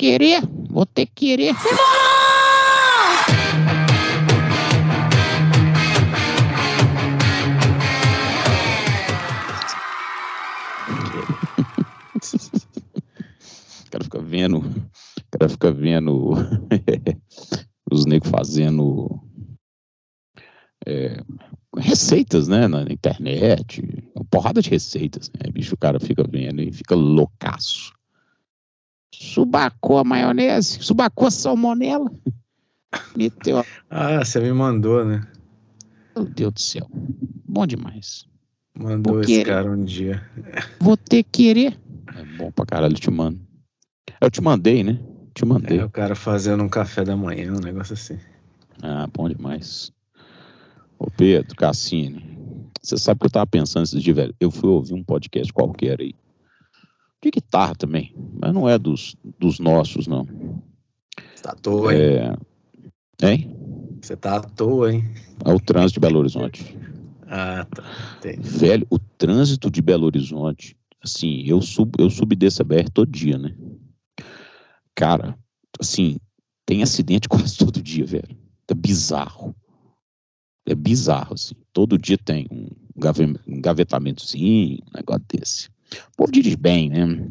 querer, vou ter que querer. O cara fica vendo, o cara fica vendo os negros fazendo é, receitas, né, na internet, uma porrada de receitas, né, bicho, o cara fica vendo e fica loucaço. Subacou a maionese, subacou a salmonela, meteu a... Ah, você me mandou, né? Meu Deus do céu, bom demais. Mandou Vou esse querer. cara um dia. Vou ter que querer. É bom pra caralho, eu te mando. Eu te mandei, né? Te mandei. É, o cara fazendo um café da manhã, um negócio assim. Ah, bom demais. Ô Pedro, Cassini, você sabe que eu tava pensando esses dias, velho? Eu fui ouvir um podcast qualquer aí. De guitarra também, mas não é dos, dos nossos, não. Tá à toa, hein? É... Hein? Você tá à toa, hein? É o trânsito de Belo Horizonte. Ah, tá. Entendi. Velho, o trânsito de Belo Horizonte, assim, eu subo, eu subo dessa BR todo dia, né? Cara, assim, tem acidente quase todo dia, velho. É bizarro. É bizarro, assim. Todo dia tem um gave- engavetamentozinho, um negócio desse. O povo dirige bem, né?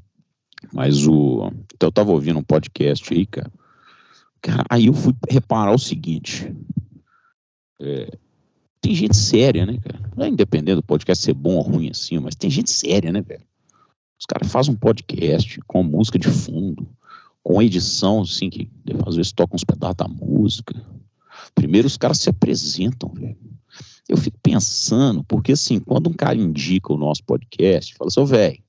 Mas o. Então eu tava ouvindo um podcast aí, cara. Cara, aí eu fui reparar o seguinte. É, tem gente séria, né, cara? Não é independente do podcast ser bom ou ruim assim, mas tem gente séria, né, velho? Os caras fazem um podcast com música de fundo, com edição, assim, que às vezes tocam uns pedaços da música. Primeiro os caras se apresentam, velho. Eu fico pensando, porque assim, quando um cara indica o nosso podcast, fala assim, velho,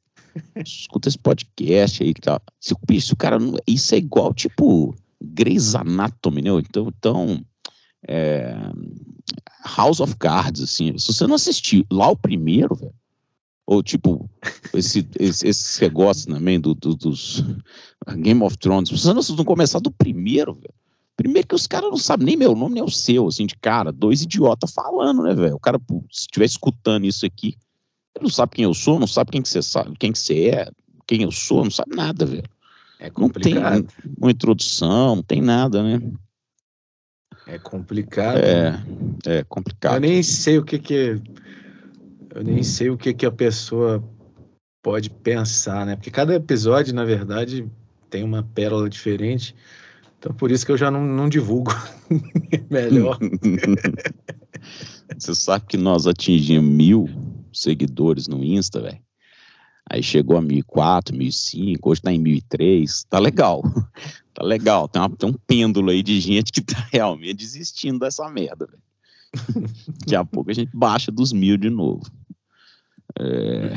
escuta esse podcast aí que tá. Se, se o cara. não- Isso é igual, tipo, Grey's Anatomy, né? Então, então é, House of Cards, assim. Se você não assistiu lá o primeiro, velho, ou tipo, esse, esse, esse negócio também do, do- dos Game of Thrones, se você não, se não começar do primeiro, velho. Primeiro que os caras não sabem nem meu nome, nem o seu, assim, de cara, dois idiotas falando, né, velho? O cara, se estiver escutando isso aqui, ele não sabe quem eu sou, não sabe quem que você sabe, quem que você é, quem eu sou, não sabe nada, velho. É Não tem complicado. uma introdução, não tem nada, né? É complicado. É, é Eu complicado. nem sei o que que eu nem sei o que que a pessoa pode pensar, né? Porque cada episódio, na verdade, tem uma pérola diferente. Então por isso que eu já não, não divulgo. Melhor. Você sabe que nós atingimos mil seguidores no Insta, velho. Aí chegou a 1004, 1005, hoje tá em 1003. Tá legal. Tá legal. Tem, uma- tem um pêndulo aí de gente que tá realmente desistindo dessa merda, velho. Daqui a pouco a gente baixa dos mil de novo. É...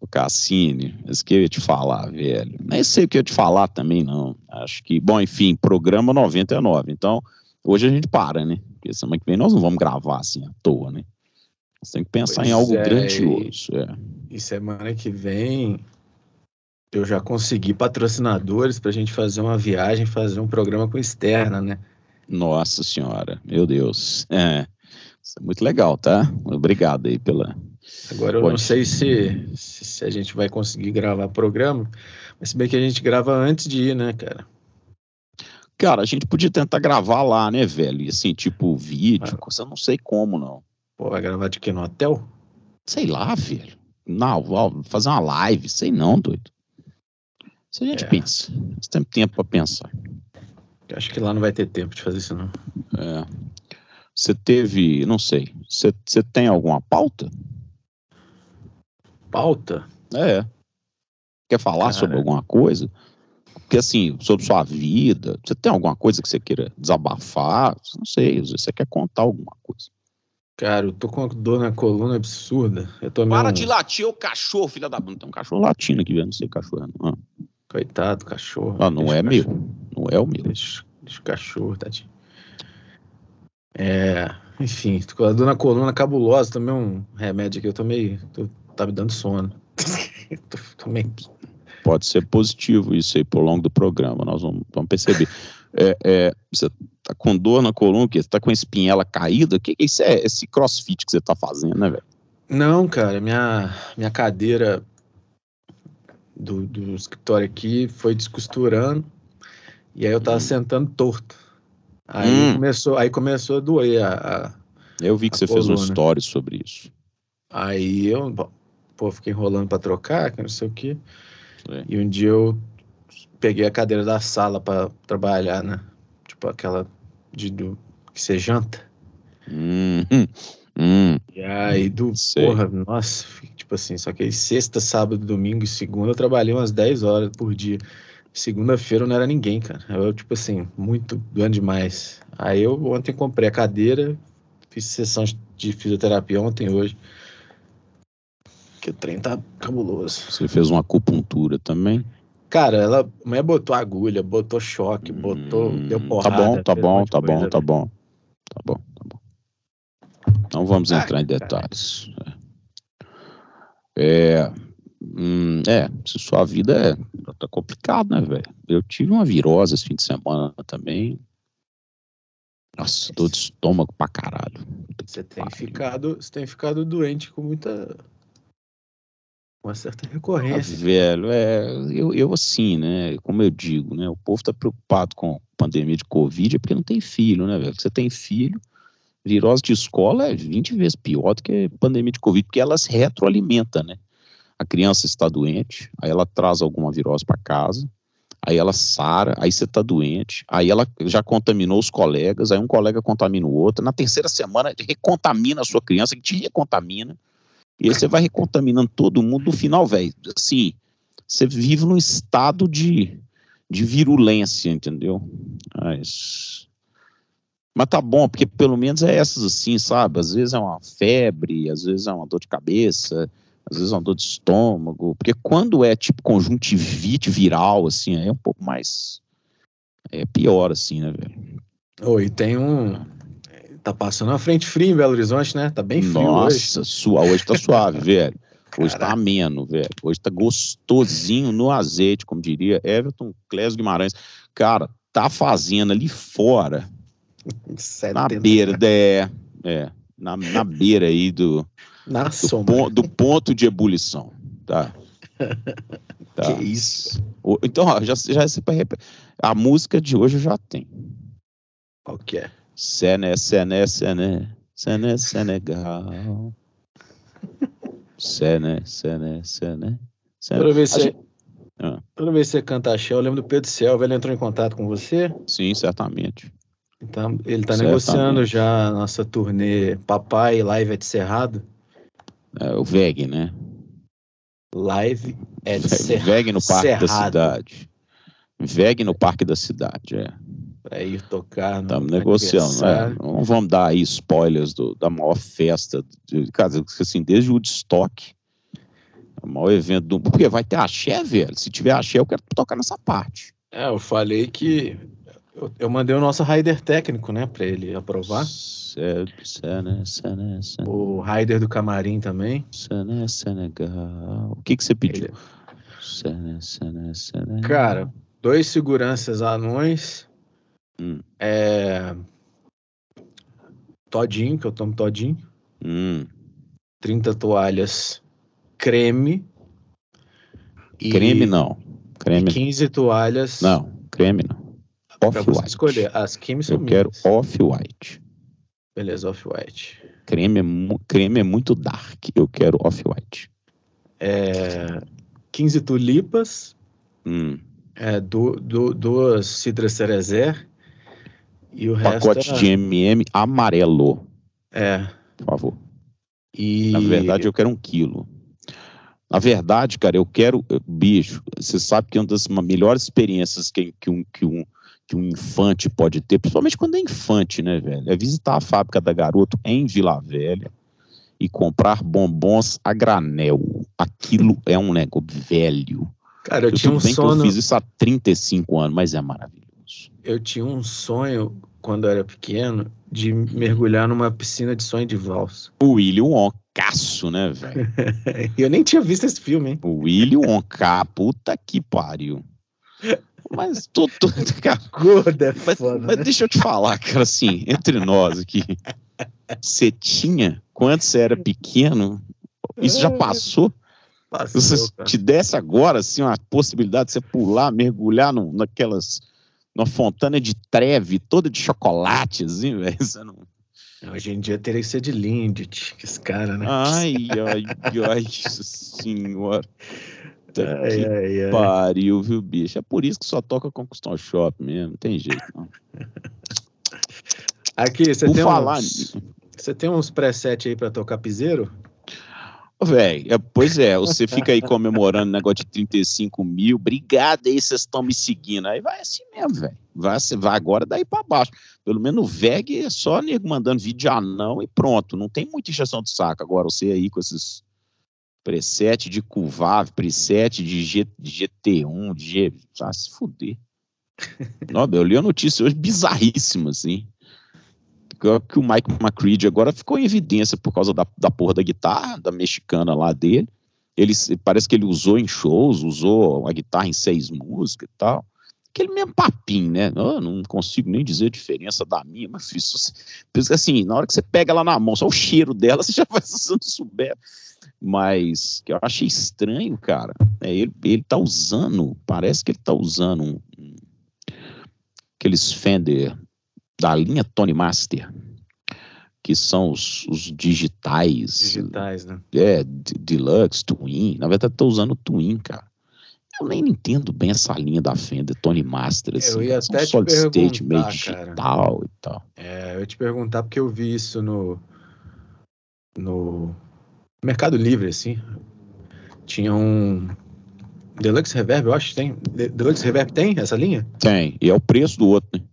O Cassini, mas que eu ia te falar, velho. Nem sei o que eu ia te falar também, não. Acho que, bom, enfim, programa 99. Então, hoje a gente para, né? Porque semana que vem nós não vamos gravar assim à toa, né? Você tem que pensar em Pois algo é, grandioso. É. E semana que vem eu já consegui patrocinadores pra gente fazer uma viagem, fazer um programa com externa, né? Nossa senhora, meu Deus. É. Isso é muito legal, tá? Obrigado aí pela. Agora eu Pode. não sei se, se a gente vai conseguir gravar programa, mas se bem que a gente grava antes de ir, né, cara? Cara, a gente podia tentar gravar lá, né, velho? E assim, tipo, vídeo, Ah. coisa, eu não sei como, não. Pô, vai gravar de quê? No hotel? Sei lá, velho. Não, ó, fazer uma live, sei não, doido. Se a gente É. pensa. Nós temos tempo pra pensar. Eu acho que lá não vai ter tempo de fazer isso, não. É. Você teve, não sei, você tem alguma pauta? Pauta? É. Quer falar Cara. sobre alguma coisa? Porque assim, sobre sua vida, você tem alguma coisa que você queira desabafar? Não sei, você quer contar alguma coisa. Cara, eu tô com uma dor na coluna absurda. Eu tô Para meio... de latir o cachorro, filha da bunda. Tem um cachorro latindo aqui, velho. Não sei cachorro. é, Não, Coitado, cachorro. ah, não é meu. Não é o meu. Deixa, deixa o cachorro, tadinho. É, enfim, tô com a dor na coluna cabulosa, tomei um remédio aqui, eu tomei, tô, tá me dando sono. Tô- tomei, Pode ser positivo isso aí por longo do programa. Nós vamos, vamos perceber. É, é, você tá com dor na coluna? Você tá com a espinhela caída? O que, que isso é? Esse crossfit que você tá fazendo, né, velho? Não, cara, minha, minha cadeira do, do escritório aqui foi descosturando e aí eu tava hum. sentando torto. Aí hum. começou, aí começou a doer a, a Eu vi que você coluna. fez um story sobre isso. Aí eu, pô, fiquei enrolando para trocar, que não sei o quê. É. E um dia eu peguei a cadeira da sala para trabalhar, né? Tipo aquela de do, que você janta. Hum, hum. E aí, do Sei. porra, nossa, tipo assim, só que aí sexta, sábado, domingo e segunda eu trabalhei umas 10 horas por dia. Segunda-feira não era ninguém, cara. Eu, tipo assim, muito grande demais. Aí eu ontem comprei a cadeira, fiz sessão de fisioterapia ontem hoje. Que o trem tá cabuloso. Você fez uma acupuntura também? Cara, ela, a mulher botou agulha, botou choque, botou, hum, deu porrada. Tá bom, tá bom, tá bom, tá bom. Tá bom, tá bom. Não vamos ah, entrar em detalhes. É, hum, é, se sua vida é, tá complicado, né, velho? Eu tive uma virose esse fim de semana também. Nossa, dor de estômago pra caralho. Você tem, ficado, você tem ficado doente com muita uma certa recorrência. Ah, velho, é, eu, eu assim, né, como eu digo, né, o povo tá preocupado com pandemia de Covid é porque não tem filho, né, velho? Você tem filho, virose de escola é 20 vezes pior do que pandemia de Covid, porque ela se retroalimenta, né? A criança está doente, aí ela traz alguma virose para casa, aí ela sara, aí você está doente, aí ela já contaminou os colegas, aí um colega contamina o outro, na terceira semana recontamina a sua criança, que te recontamina, e aí você vai recontaminando todo mundo, no final, velho, assim, você vive num estado de, de virulência, entendeu? Mas, mas tá bom, porque pelo menos é essas assim, sabe? Às vezes é uma febre, às vezes é uma dor de cabeça, às vezes é uma dor de estômago, porque quando é tipo conjuntivite viral, assim, é um pouco mais, é pior, assim, né, velho? Oi, tem um, Tá passando uma frente fria em Belo Horizonte, né? Tá bem frio Nossa, hoje. Sua, hoje tá suave, velho. Hoje tá ameno, velho. Hoje tá gostosinho no azeite, como diria Everton Clésio Guimarães. Cara, tá fazendo ali fora, na beira, é, é na, na beira aí do, na do, sombra. do ponto de ebulição, tá? tá. Que isso? Então, ó, já, já a música de hoje eu já tenho. Qual que é? Sené, Sené, Sené, Sené, Senegal. Sené, Sené, Sené. Toda vez, você, gente... ah. toda vez que você canta axé, eu lembro do Pedro Céu, ele entrou em contato com você? Sim, certamente. Então, ele está negociando já a nossa turnê Papai Live at Cerrado. É, o VEG, né? Live at Cerrado. VEG no Parque Cerrado. da Cidade. VEG no Parque da Cidade, é para ir tocar. Estamos negociando, né? Não vamos dar aí spoilers do, da maior festa, de, cara, assim, desde o Woodstock, o maior evento do. Porque vai ter axé, velho. Se tiver axé, eu quero tocar nessa parte. É, eu falei que. Eu, eu mandei o nosso rider técnico, né, para ele aprovar. O rider do camarim também. Sério, Senegal. O que, que você pediu? Ele... Sério, sério. Cara, dois seguranças anões Hum. É... Todinho, que eu tomo todinho. Hum. 30 toalhas creme. E... Creme não. Creme. E 15 toalhas. Não, creme não. Off-white. escolher. As creme são Eu quero off-white. Beleza, off-white. Creme, é creme é muito dark. Eu quero off-white. É... 15 tulipas. Hum. É, do, do, duas cidras cerezer e o Pacote resto de MM amarelo. É. Por favor. E... Na verdade, eu quero um quilo. Na verdade, cara, eu quero. Bicho, você sabe que uma das melhores experiências que, que, um, que, um, que um infante pode ter, principalmente quando é infante, né, velho? É visitar a fábrica da Garoto em Vila Velha e comprar bombons a granel. Aquilo é um negócio velho. Cara, eu, eu tinha um bem sono... que eu fiz isso há 35 anos, mas é maravilhoso eu tinha um sonho, quando eu era pequeno, de mergulhar numa piscina de sonho de valsa. O William Wonkaço, né, velho? eu nem tinha visto esse filme, hein? O William Wonka, puta que pariu. Mas tudo, cara. Gorda é mas, foda, mas né? deixa eu te falar, cara, assim, entre nós aqui. Você tinha, quando você era pequeno, isso já passou? Passou, se cara. te desse agora, assim, uma possibilidade de você pular, mergulhar no, naquelas. Numa fontana de treve toda de chocolate, assim, velho. Não. Hoje em dia teria que ser de Lindt, que esse cara, né? Ai, ai, ai, senhora. Ai, ai, ai. Pariu, viu, bicho? É por isso que só toca com Custom Shop mesmo, não tem jeito, não. Aqui, você tem falar uns, Você tem uns preset aí pra tocar piseiro? Véi, é, pois é, você fica aí comemorando negócio de 35 mil, obrigado aí, vocês estão me seguindo. Aí vai assim mesmo, velho. Vai, vai agora daí para baixo. Pelo menos o VEG é só nego mandando vídeo de anão e pronto. Não tem muita injeção de saco. Agora você aí com esses preset de Cuvav, preset de, G, de GT1, de G. Ah, se fuder. Não, eu li a notícia hoje bizarríssima, assim que o Mike McCready agora ficou em evidência por causa da, da porra da guitarra, da mexicana lá dele. Ele, parece que ele usou em shows, usou a guitarra em seis músicas e tal. Aquele mesmo papinho, né? Eu não consigo nem dizer a diferença da minha, mas isso, assim, na hora que você pega ela na mão, só o cheiro dela, você já vai usando souber. Mas que eu achei estranho, cara. É, ele, ele tá usando, parece que ele tá usando um, um, aqueles Fender da linha Tony Master, que são os, os digitais. Digitais, né? É, Deluxe, Twin. Na verdade, estou usando Twin, cara. Eu nem entendo bem essa linha da Fender Tony Master, assim. Eu ia até solid state meio digital cara. e tal. É, eu ia te perguntar porque eu vi isso no no Mercado Livre, assim. Tinha um Deluxe Reverb, eu acho que tem. Deluxe Reverb tem essa linha? Tem, e é o preço do outro, né?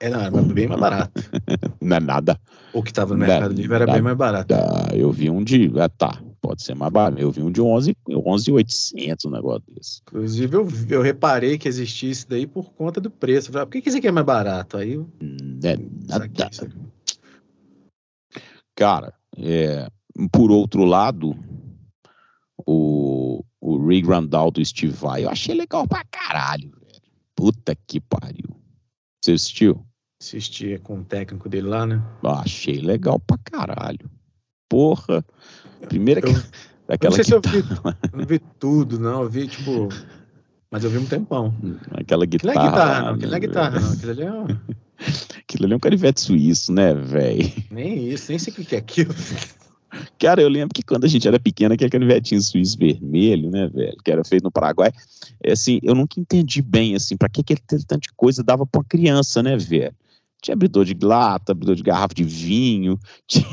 É, não, era bem mais barato. não é nada. O que estava no Mercado Livre era bem mais barato. Eu vi um de. Ah, tá, pode ser mais barato. Eu vi um de 11,800, 11, um negócio desse. Inclusive, eu, eu reparei que existia isso daí por conta do preço. falei, ah, por que, que esse aqui é mais barato? Aí eu. É nada. Cara, é, por outro lado, o, o Rig Randall do Steve Vai, eu achei legal pra caralho, velho. Puta que pariu. Você assistiu? Assistia com o técnico dele lá, né? Ah, achei legal pra caralho. Porra. Primeira eu, daquela não sei que se eu vi, não vi tudo, não. Eu vi, tipo. Mas eu vi um tempão. Aquela guitarra. Aquilo é guitarra, não. Aquilo é guitarra, não. Aquilo ali é um... Aquilo ali é um canivete suíço, né, velho? Nem isso, nem sei o que é aquilo. Cara, eu lembro que quando a gente era pequeno, aquele canivetinho suíço vermelho, né, velho, que era feito no Paraguai, é, assim, eu nunca entendi bem, assim, pra que aquele tanto de coisa dava pra uma criança, né, velho? Tinha abridor de lata, abridor de garrafa de vinho, tinha,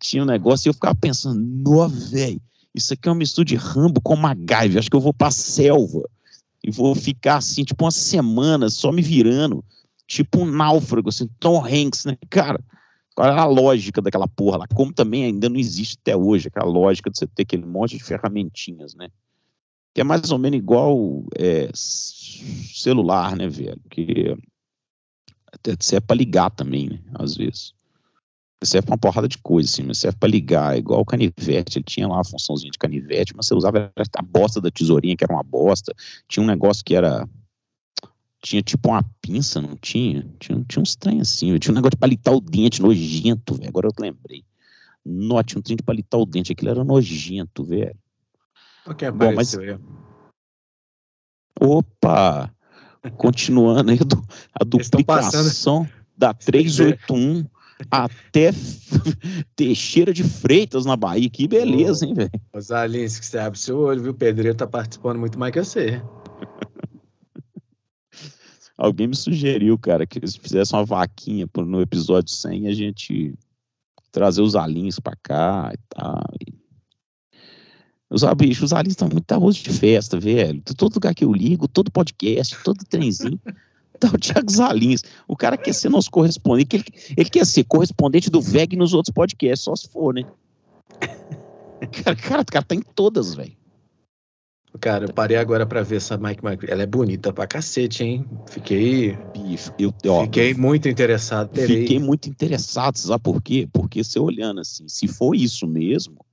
tinha um negócio e eu ficava pensando, nó, velho, isso aqui é uma mistura de Rambo com MacGyver, acho que eu vou pra selva e vou ficar, assim, tipo uma semana só me virando, tipo um náufrago, assim, Tom Hanks, né, cara? Qual era a lógica daquela porra lá? Como também ainda não existe até hoje aquela lógica de você ter aquele monte de ferramentinhas, né? Que é mais ou menos igual é, celular, né, velho? Que até serve para ligar também, né? Às vezes. Serve pra uma porrada de coisa, assim, mas serve para ligar, é igual o canivete. Ele tinha lá a funçãozinha de canivete, mas você usava a bosta da tesourinha, que era uma bosta. Tinha um negócio que era tinha tipo uma pinça, não tinha? Tinha, tinha uns trem assim, tinha um negócio de palitar o dente nojento, velho. Agora eu lembrei. Nó, tinha um trem de palitar o dente, aquilo era nojento, velho. O que Bom, mas... Opa! Continuando aí a duplicação da 381 até Teixeira de Freitas na Bahia. Que beleza, hein, velho? Os aliens que você abre seu olho, viu? O Pedreiro tá participando muito mais que você. Alguém me sugeriu, cara, que eles fizessem uma vaquinha no episódio 100 a gente trazer os alinhos pra cá e tal. Os, bicho, os alinhos estão muito arroz de festa, velho. Todo lugar que eu ligo, todo podcast, todo trenzinho. Tá o Thiago Zalins. O cara quer ser nosso correspondente. Ele, ele quer ser correspondente do VEG nos outros podcasts, só se for, né? Cara, cara, o cara tá em todas, velho. Cara, eu parei agora pra ver essa Mike McCready. Ela é bonita pra cacete, hein? Fiquei. Eu, ó, fiquei muito interessado. Terei. Fiquei muito interessado, sabe por quê? Porque você olhando assim, se for isso mesmo,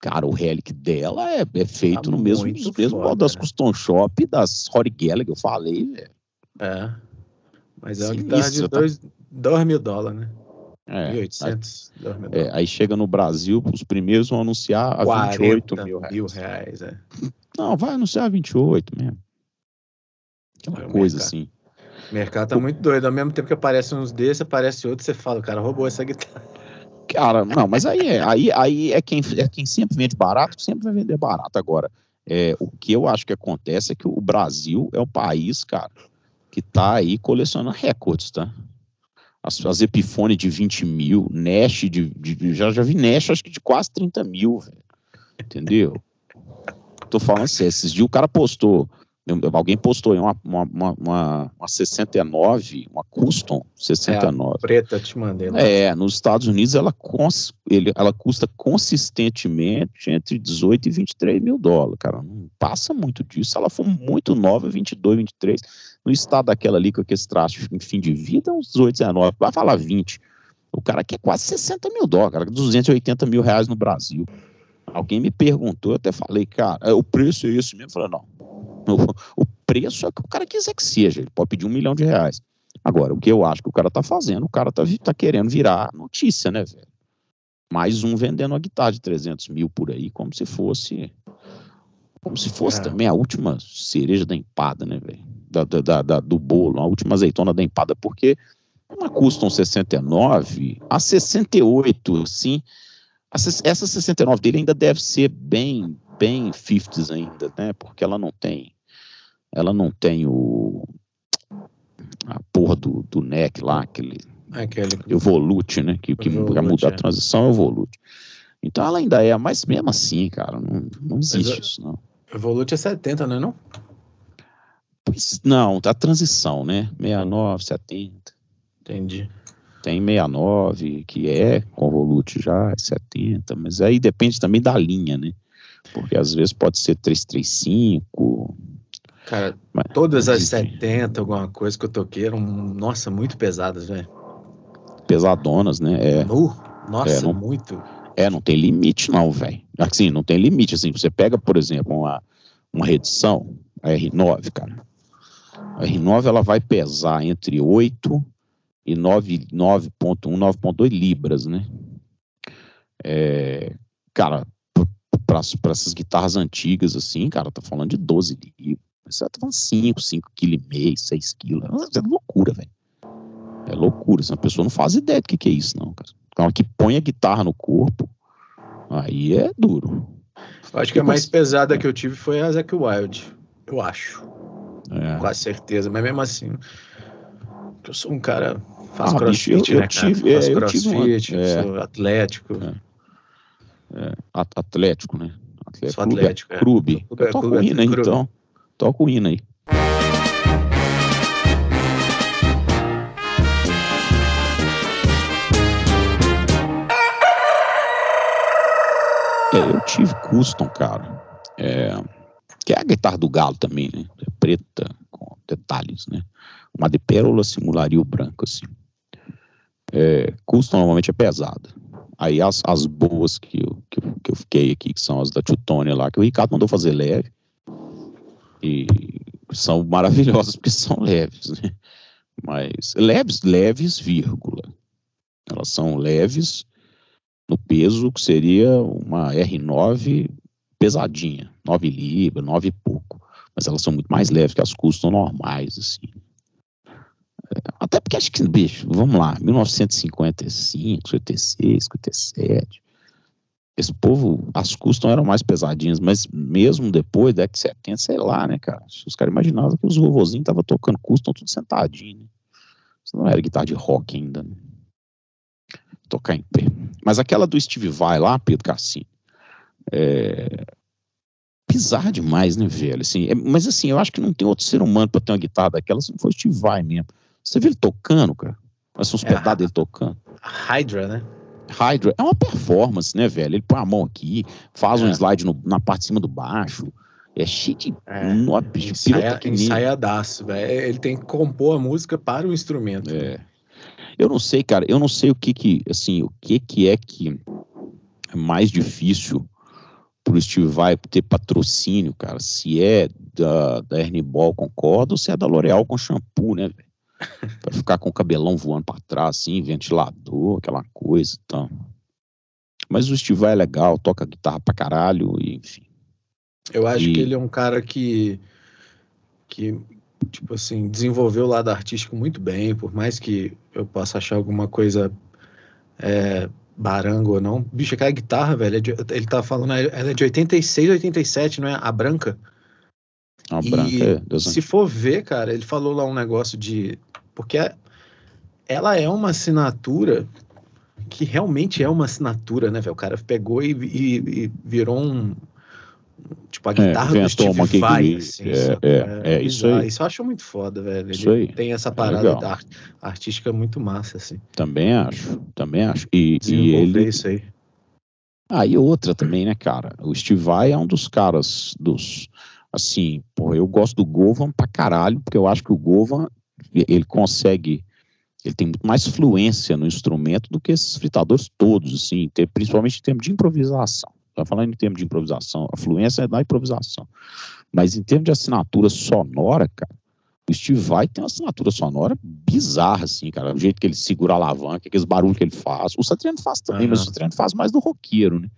cara, o relic dela é, é feito tá no mesmo, mesmo foda, das né? Custom Shop das Rory Gallagher, eu falei, velho. É. Mas é uma guitarra de 2 tá... mil dólares, né? É, 1.800 dormidor. é, aí chega no Brasil, os primeiros vão anunciar a 28 mil reais. mil reais, é. Não, vai anunciar 28 mesmo. Aquela É o coisa mercado. assim. O mercado tá muito doido. Ao mesmo tempo que aparecem uns desses, aparece outros, você fala, o cara roubou essa guitarra. Cara, não, mas aí é, aí, aí é, quem, é quem sempre vende barato, sempre vai vender barato. Agora, é, o que eu acho que acontece é que o Brasil é o país, cara, que tá aí colecionando recordes, tá? As, as Epiphone de 20 mil, Nash de, de- já, já vi Nash acho que de quase 30 mil, velho. Entendeu? Tô falando sério, esses dias o cara postou, alguém postou aí uma, uma, uma, uma, uma 69, uma Custom 69. Preta, eu te mandei. lá. É, nos Estados Unidos ela, cons- ele- ela custa consistentemente entre 18 e 23 mil dólares, cara. Não passa muito disso. Se ela for muito nova, 22, 23. No estado daquela ali com aquele traço em fim de vida, uns 18, 19. Vai falar 20. O cara quer quase 60 mil dólares, cara. 280 mil reais no Brasil. Alguém me perguntou, eu até falei, cara, é, o preço é esse mesmo? Eu falei, não. O, o preço é o que o cara quiser que seja. Ele pode pedir um milhão de reais. Agora, o que eu acho que o cara tá fazendo, o cara tá, tá querendo virar notícia, né, velho? Mais um vendendo uma guitarra de 300 mil por aí, como se fosse. Como se fosse É. também a última cereja da empada, né, velho? Da, da- da- do bolo, a última azeitona da empada, porque uma Custom 69, a 68, assim. a ses- essa 69 dele ainda deve ser bem, bem 50s ainda, né? Porque ela não tem. Ela não tem o. A porra do, do neck lá, aquele Aquele. Evolute, né? Que, que Evolute, vai mudar é. a transição é o Evolute. Então ela ainda é, mas mesmo assim, cara, não, não existe isso, não. Evolute é 70, não é não? Pois, não, tá transição, né? 69, 70. Entendi. Tem 69, que é com Evolute já, é 70, mas aí depende também da linha, né? Porque às vezes pode ser 335. Cara, Mas- todas as enfim. 70, alguma coisa que eu toquei eram, nossa, muito pesadas, velho. pesadonas, né? É, Nu, nossa, É, não- muito. é não tem limite, não, velho. Assim, não tem limite. Assim, você pega, por exemplo, uma, uma redição, a R9, cara. A R9 ela vai pesar entre 8 e 9 9.1, 9.2 libras, né? É, cara, para essas guitarras antigas, assim, cara, tá falando de 12 libras. Você tá falando 5, 5 kg e meio, 6 kg. É loucura, velho. É loucura. Essa pessoa não faz ideia do que, que é isso, não, cara. Então, que põe a guitarra no corpo, aí é duro. Eu acho que a mais pesada que eu tive foi a Zack Wild. Eu acho. É. Quase certeza. Mas mesmo assim, eu sou um cara. Faço Ah, crossfit, bicho, eu- eu né, cara? tive- é, eu tive uma- é. sou atlético. É, at- Atlético, né? Atlético, Sou clube, atlético, é. clube. Eu toco clube- hino aí, então. Toco hino aí. É, eu tive custom, cara. É, que é a guitarra do galo também, né? É preta, com detalhes, né? Uma de pérola simularia o branco, assim. É, custom normalmente é pesada. Aí as, as boas que eu, que, eu, que eu fiquei aqui, que são as da Teutônia lá, que o Ricardo mandou fazer leve. E são maravilhosas porque são leves, né? Mas leves, leves, vírgula. Elas são leves no peso que seria uma R9 pesadinha, 9 libras, 9 e pouco. Mas elas são muito mais leves que as custom normais, assim. É, Até porque acho que, bicho, vamos lá, 1955, 56, 57. Esse povo, as custom eram mais pesadinhas, mas mesmo depois da década de 70, sei lá, né, cara? Os caras imaginavam que os vovozinhos estavam tocando custom tudo sentadinho, né? Isso não era guitarra de rock ainda, né? Tocar em pé. Mas aquela do Steve Vai lá, Pedro Cassini, é demais, né, velho? Assim, é- mas assim, eu acho que não tem outro ser humano pra ter uma guitarra daquela se não for o Steve Vai mesmo. Você viu ele tocando, cara? São os É, pedaços dele tocando. Hydra, né? Hydra é uma performance, né, velho? Ele põe a mão aqui, faz um É. slide no- na parte de cima do baixo. É cheio de, É, nó- de Ensaia, ensaiadaço, velho. Ele tem que compor a música para o instrumento. É. Eu não sei, cara, eu não sei o que que, assim, o que que é que é mais difícil pro Steve Vai ter patrocínio, cara, se é da, da Ernie Ball com corda ou se é da L'Oreal com shampoo, né, velho? pra ficar com o cabelão voando pra trás, assim, ventilador, aquela coisa e então. tal. Mas o Steve Vai é legal, toca guitarra pra caralho, e, enfim. Eu acho E- que ele é um cara que, que, tipo assim, desenvolveu o lado artístico muito bem, por mais que eu possa achar alguma coisa é, barango ou não. Bicho, aquela guitarra, velho, é ele tá falando, ela é de 86, 87, não é? A branca? A E branca é Se for ver, cara, ele falou lá um negócio de. Porque ela é uma assinatura que realmente é uma assinatura, né, velho? O cara pegou e, e- e virou um. Tipo, a É, guitarra do inventou Steve uma que- Vai, assim, é, é, é, isso aí. Isso eu acho muito foda, velho. Isso Ele aí. tem essa É parada da art- artística muito massa, assim. Também acho, também acho. E, e ele. isso aí. Ah, e outra também, né, cara? O Steve Vai é um dos caras dos. Assim, pô, eu gosto do Govan pra caralho, porque eu acho que o Govan, ele consegue. Ele tem muito mais fluência no instrumento do que esses fritadores todos, assim, ter- principalmente em termos de improvisação. Tá falando em termos de improvisação, a fluência é da improvisação. Mas em termos de assinatura sonora, cara, o Steve Vai tem uma assinatura sonora bizarra, assim, cara. O jeito que ele segura a alavanca, aqueles barulhos que ele faz. O Satriano faz também, mas o. Satriano faz mais do roqueiro, né?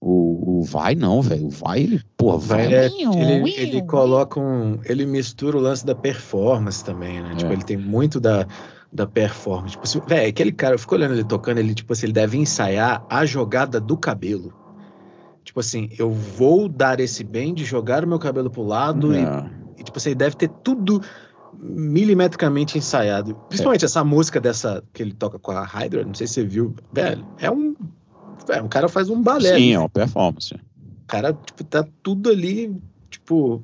O, o Vai não, velho. O Vai, ele, porra, vai. Vai, é- ele, ele coloca um. Ele mistura o lance da performance também, né? Tipo, É. ele tem muito da, da performance. Tipo, assim, velho, aquele cara, eu fico olhando ele tocando, ele, tipo assim, ele deve ensaiar a jogada do cabelo. Tipo assim, eu vou dar esse bem de jogar o meu cabelo pro lado e, É, e, tipo assim, deve ter tudo milimetricamente ensaiado. Principalmente essa música dessa que ele toca com a Hydra, não sei se você viu, velho, é um. velho, o cara faz um balé. Sim, ali, é uma performance. o cara, tipo, tá tudo ali, tipo.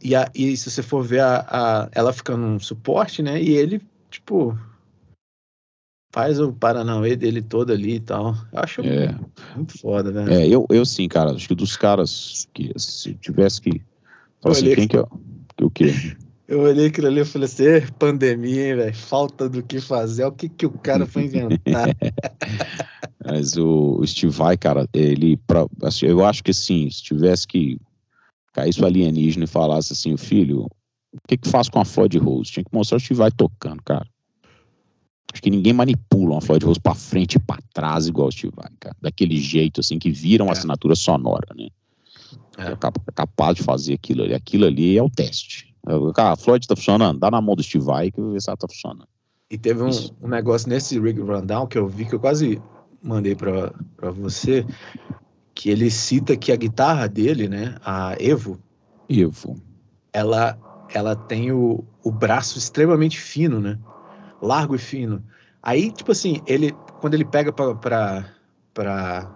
E, a, e se você for ver a, a- ela ficando um suporte, né? E ele, tipo. Faz o Paranauê dele todo ali e tal. Eu acho É. muito foda, velho. É, eu, eu sim, cara, acho que dos caras que se tivesse que. Falar assim, quem que é. Que o quê? Eu olhei aquilo ali e falei assim: "Eh, pandemia, hein, velho? Falta do que fazer. O que, que o cara foi inventar? Mas o, o Steve Vai, cara, ele. Pra, assim, eu acho que sim, se tivesse que caísse o alienígena e falasse assim, filho, o que que faz com a Floyd Rose? Tinha que mostrar o Steve Vai tocando, cara. Acho que ninguém manipula uma Floyd Rose pra frente e pra trás igual o Steve Vai, cara. Daquele jeito, assim, que vira uma É. assinatura sonora, né? É. É. capa- capaz de fazer aquilo ali. Aquilo ali é o teste. É, Cara, a Floyd tá funcionando, dá na mão do Steve Vai que eu vou ver se ela tá funcionando. E teve um, um negócio nesse Rig Rundown que eu vi que eu quase mandei pra, pra você. Que ele cita que a guitarra dele, né? A Evo, Evo. ela, ela tem o, o braço extremamente fino, né? Largo e fino. Aí, tipo assim, ele quando ele pega pra, pra, pra,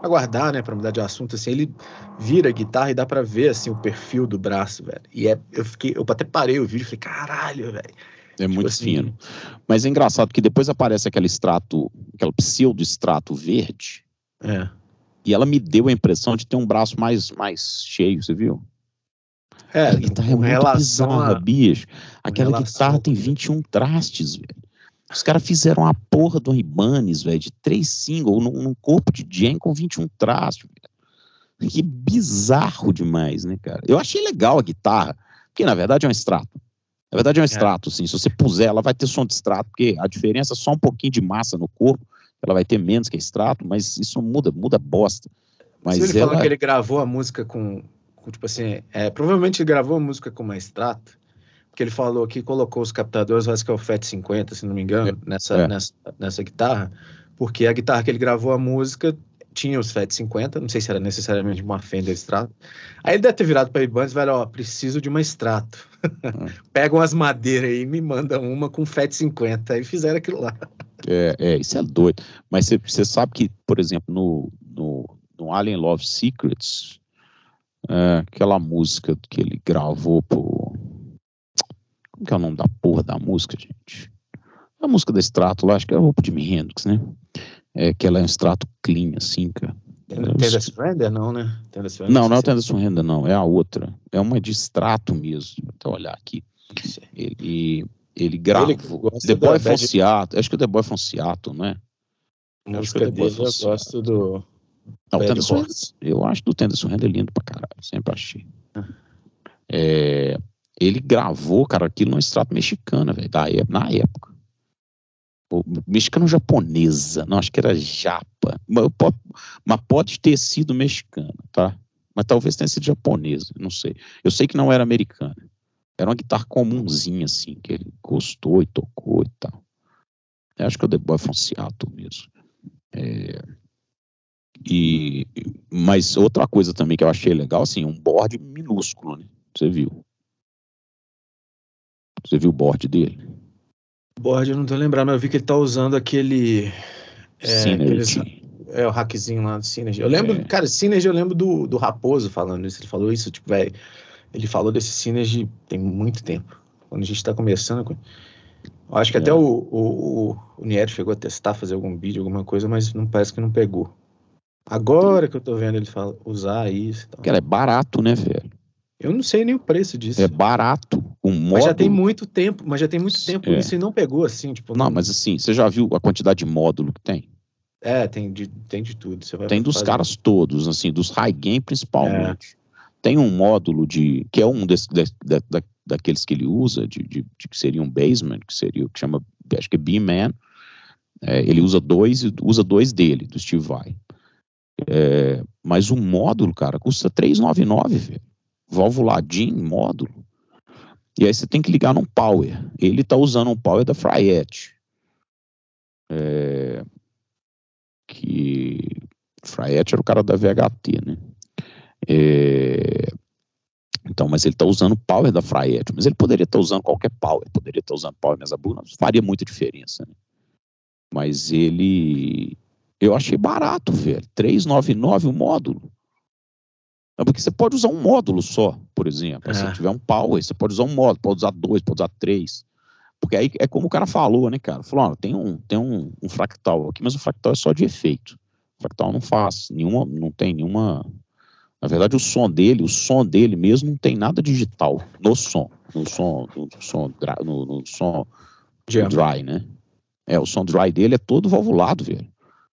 pra guardar, né? Pra mudar de assunto, assim, ele vira a guitarra e dá pra ver assim o perfil do braço, velho. E é, eu fiquei, eu até parei o vídeo e falei, caralho, velho. É muito assim, fino. Mas é engraçado que depois aparece aquele extrato, aquele pseudo-extrato verde, É. e ela me deu a impressão de ter um braço mais, mais cheio, você viu? É, a guitarra é muito relação bizarra, a- bicho. Aquela relação guitarra tem 21 trastes, velho. Os caras fizeram a porra do Ibanez, velho, de três singles num, num corpo de Jen com 21 trastes, velho. Que bizarro demais, né, cara? Eu achei legal a guitarra, porque na verdade é um extrato. Na verdade é um extrato, sim. Se você puser, ela vai ter som de extrato, porque a diferença é só um pouquinho de massa no corpo, ela vai ter menos que extrato, mas isso muda, muda bosta. Mas Se ele ela... falou que ele gravou a música com, tipo assim, é, provavelmente ele gravou a música com uma extrato, porque ele falou que colocou os captadores, acho que é o FET 50, se não me engano, nessa, é. nessa, nessa guitarra, porque a guitarra que ele gravou a música tinha os FET 50, não sei se era necessariamente uma Fender extrato. Aí ele deve ter virado para Ibanez e vai, ó, preciso de uma extrato. Pegam as madeiras aí e me mandam uma com FET 50. Aí fizeram aquilo lá. É, é, isso é doido. Mas você sabe que, por exemplo, no, no, no Alien Love Secrets, é, aquela música que ele gravou pro. Como que é o nome da porra da música, gente? A música da extrato lá, acho que é o Jimi Hendrix, né? É que ela é um extrato clean, assim, cara. Tender Surrender, não, né? Tender Surrender, Não, não é o Tenda Surrenda, não. É a outra. É uma de extrato mesmo. Vou olhar aqui. Ele, ele gravou. gosta The da Boy from Bad- Seattle. Acho que o The Boy from Seattle, né? A Acho que música eu dele eu gosto do Não, o Bad Horse. Eu acho do Tenda Surrender lindo pra caralho, sempre achei. Ah. É, Ele gravou, cara, aquilo no extrato mexicana, velho, na época. Mexicano-japonesa, não, acho que era japa. Mas pode, mas pode ter sido mexicana, tá? Mas talvez tenha sido japonesa, não sei. Eu sei que não era americana. Era uma guitarra comumzinha, assim, que ele gostou e tocou e tal. Eu acho que é o The Boy Fonciato mesmo. É, e, mas outra coisa também que eu achei legal, assim, um board minúsculo, né? Você viu? Você viu o board dele? Board eu não tô lembrando, mas eu vi que ele tá usando aquele. É, Synergy. É, o hackzinho lá do Synergy. Eu lembro, é. cara, Synergy eu lembro do, do Raposo falando isso. Ele falou isso, tipo, velho. Ele falou desse Synergy tem muito tempo. Quando a gente tá começando. Eu acho que é. até o, o, o, o Nieto chegou a testar, fazer algum vídeo, alguma coisa, mas não parece que não pegou. Agora que eu tô vendo ele fala, usar isso. Cara, é barato, né, velho? Eu não sei nem o preço disso. É barato. Um módulo... Mas já tem muito tempo, mas já tem muito tempo é. isso e não pegou assim, tipo. Não, não, mas assim, você já viu a quantidade de módulo que tem? É, tem de, tem de tudo. tem dos fazer... caras todos, assim, dos high game principalmente. É. Tem um módulo de. que é um desse, de, de, da, daqueles que ele usa, de, de, de, que seria um basement, que seria o que chama, acho que é B-Man. É, ele usa dois, usa dois dele, do Steve Vai. É, mas o módulo, cara, custa 399, velho. Válvula DIN, módulo. E aí você tem que ligar num power. Ele tá usando um power da Fryette. É, que Fryette era o cara da VHT, né? É, então, mas ele está usando o power da Fryette, mas ele poderia estar tá usando qualquer power, poderia estar tá usando power mesa burra, faria muita diferença, né? Mas ele eu achei barato, velho. 399 o módulo. É porque você pode usar um módulo só, por exemplo. É. Se tiver um power, você pode usar um módulo, pode usar dois, pode usar três. Porque aí é como o cara falou, né, cara? Falou, ó, tem, um, tem um, um, fractal aqui, mas o fractal é só de efeito. O fractal não faz nenhuma, não tem nenhuma. Na verdade, o som dele, o som dele mesmo não tem nada digital no som. No som, no som, no, no som dry, né? É, o som dry dele é todo valvulado, velho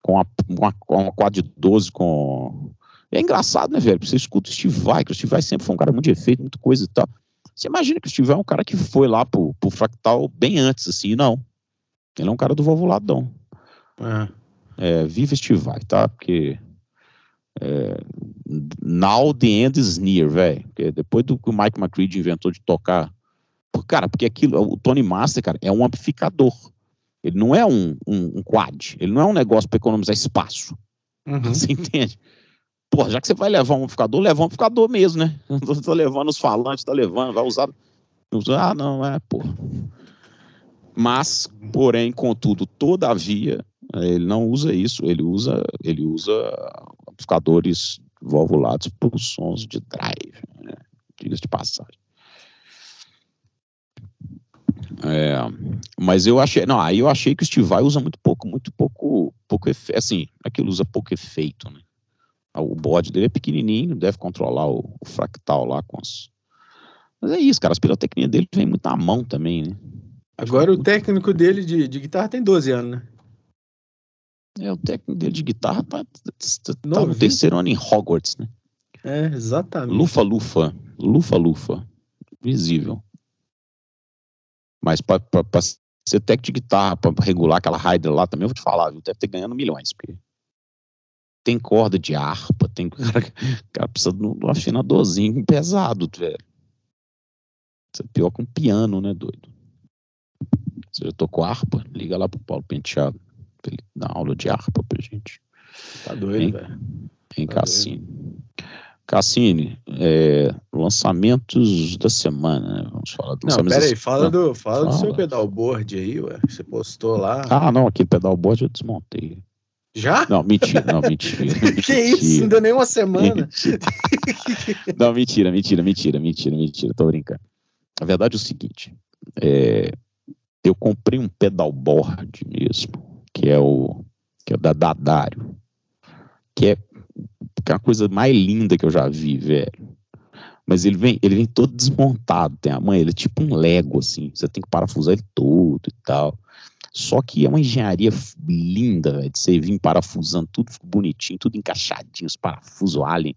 com a, uma, uma quad de 12 com. É engraçado, né, velho? Você escuta o Steve Vai, que o Steve Vai sempre foi um cara muito de efeito, muita coisa e tal. Você imagina que o Steve Vai é um cara que foi lá pro, pro Fractal bem antes, assim, não. Ele é um cara do valvuladão. É. é viva Steve Vai, tá? Porque. É, now the end is near, velho. Depois do que o Mike McCready inventou de tocar. Cara, porque aquilo, o Tony Master, cara, é um amplificador. Ele não é um, um, um quad, ele não é um negócio para economizar espaço. Uhum. Você entende? Pô, já que você vai levar um amplificador, leva um amplificador mesmo, né? Tô levando os falantes, tá levando, vai usar. Ah, não, é, pô. Mas, porém, contudo, todavia, ele não usa isso, ele usa, ele usa amplificadores valvulados para os sons de drive, né? diga-se de passagem. É, mas eu achei, não, aí eu achei que o Steve Vai usa muito pouco, muito pouco, pouco efeito, assim, aquilo usa pouco efeito, né? O bode dele é pequenininho, deve controlar o, o fractal lá com as... Mas é isso, cara, as pirotecnias dele vem muito na mão também, né? Agora o técnico dele de, de guitarra tem 12 anos, né? É, o técnico dele de guitarra tá, tá, tá no terceiro ano em Hogwarts, né? É, exatamente. Lufa, lufa, lufa, lufa, visível. Mas para ser técnico de guitarra, para regular aquela Ryder lá também, eu vou te falar, viu? Deve ter ganhando milhões. Porque tem corda de harpa, tem cara, cara precisa de um afinadorzinho pesado, velho. Isso é pior que um piano, né, doido? Você já tocou harpa? Liga lá pro Paulo Penteado pra ele dar aula de harpa pra gente. Tá doido, velho. Em tá Cassino. Doido. Cassini, é, lançamentos da semana, né? Vamos falar do Não, peraí, fala, do, fala, fala do seu pedalboard aí, ué. Você postou lá. Ah, não, aquele pedalboard eu desmontei. Já? Não, mentira, não, mentira. que isso? Não deu nem uma semana. não, mentira, mentira, mentira, mentira, mentira, tô brincando. A verdade é o seguinte: é, eu comprei um pedalboard mesmo, que é o, que é o da Dadário, que é é a coisa mais linda que eu já vi, velho. Mas ele vem, ele vem todo desmontado, tem a mãe, ele é tipo um Lego, assim. Você tem que parafusar ele todo e tal. Só que é uma engenharia linda, velho, de você vir parafusando tudo bonitinho, tudo encaixadinho, os parafusos alien.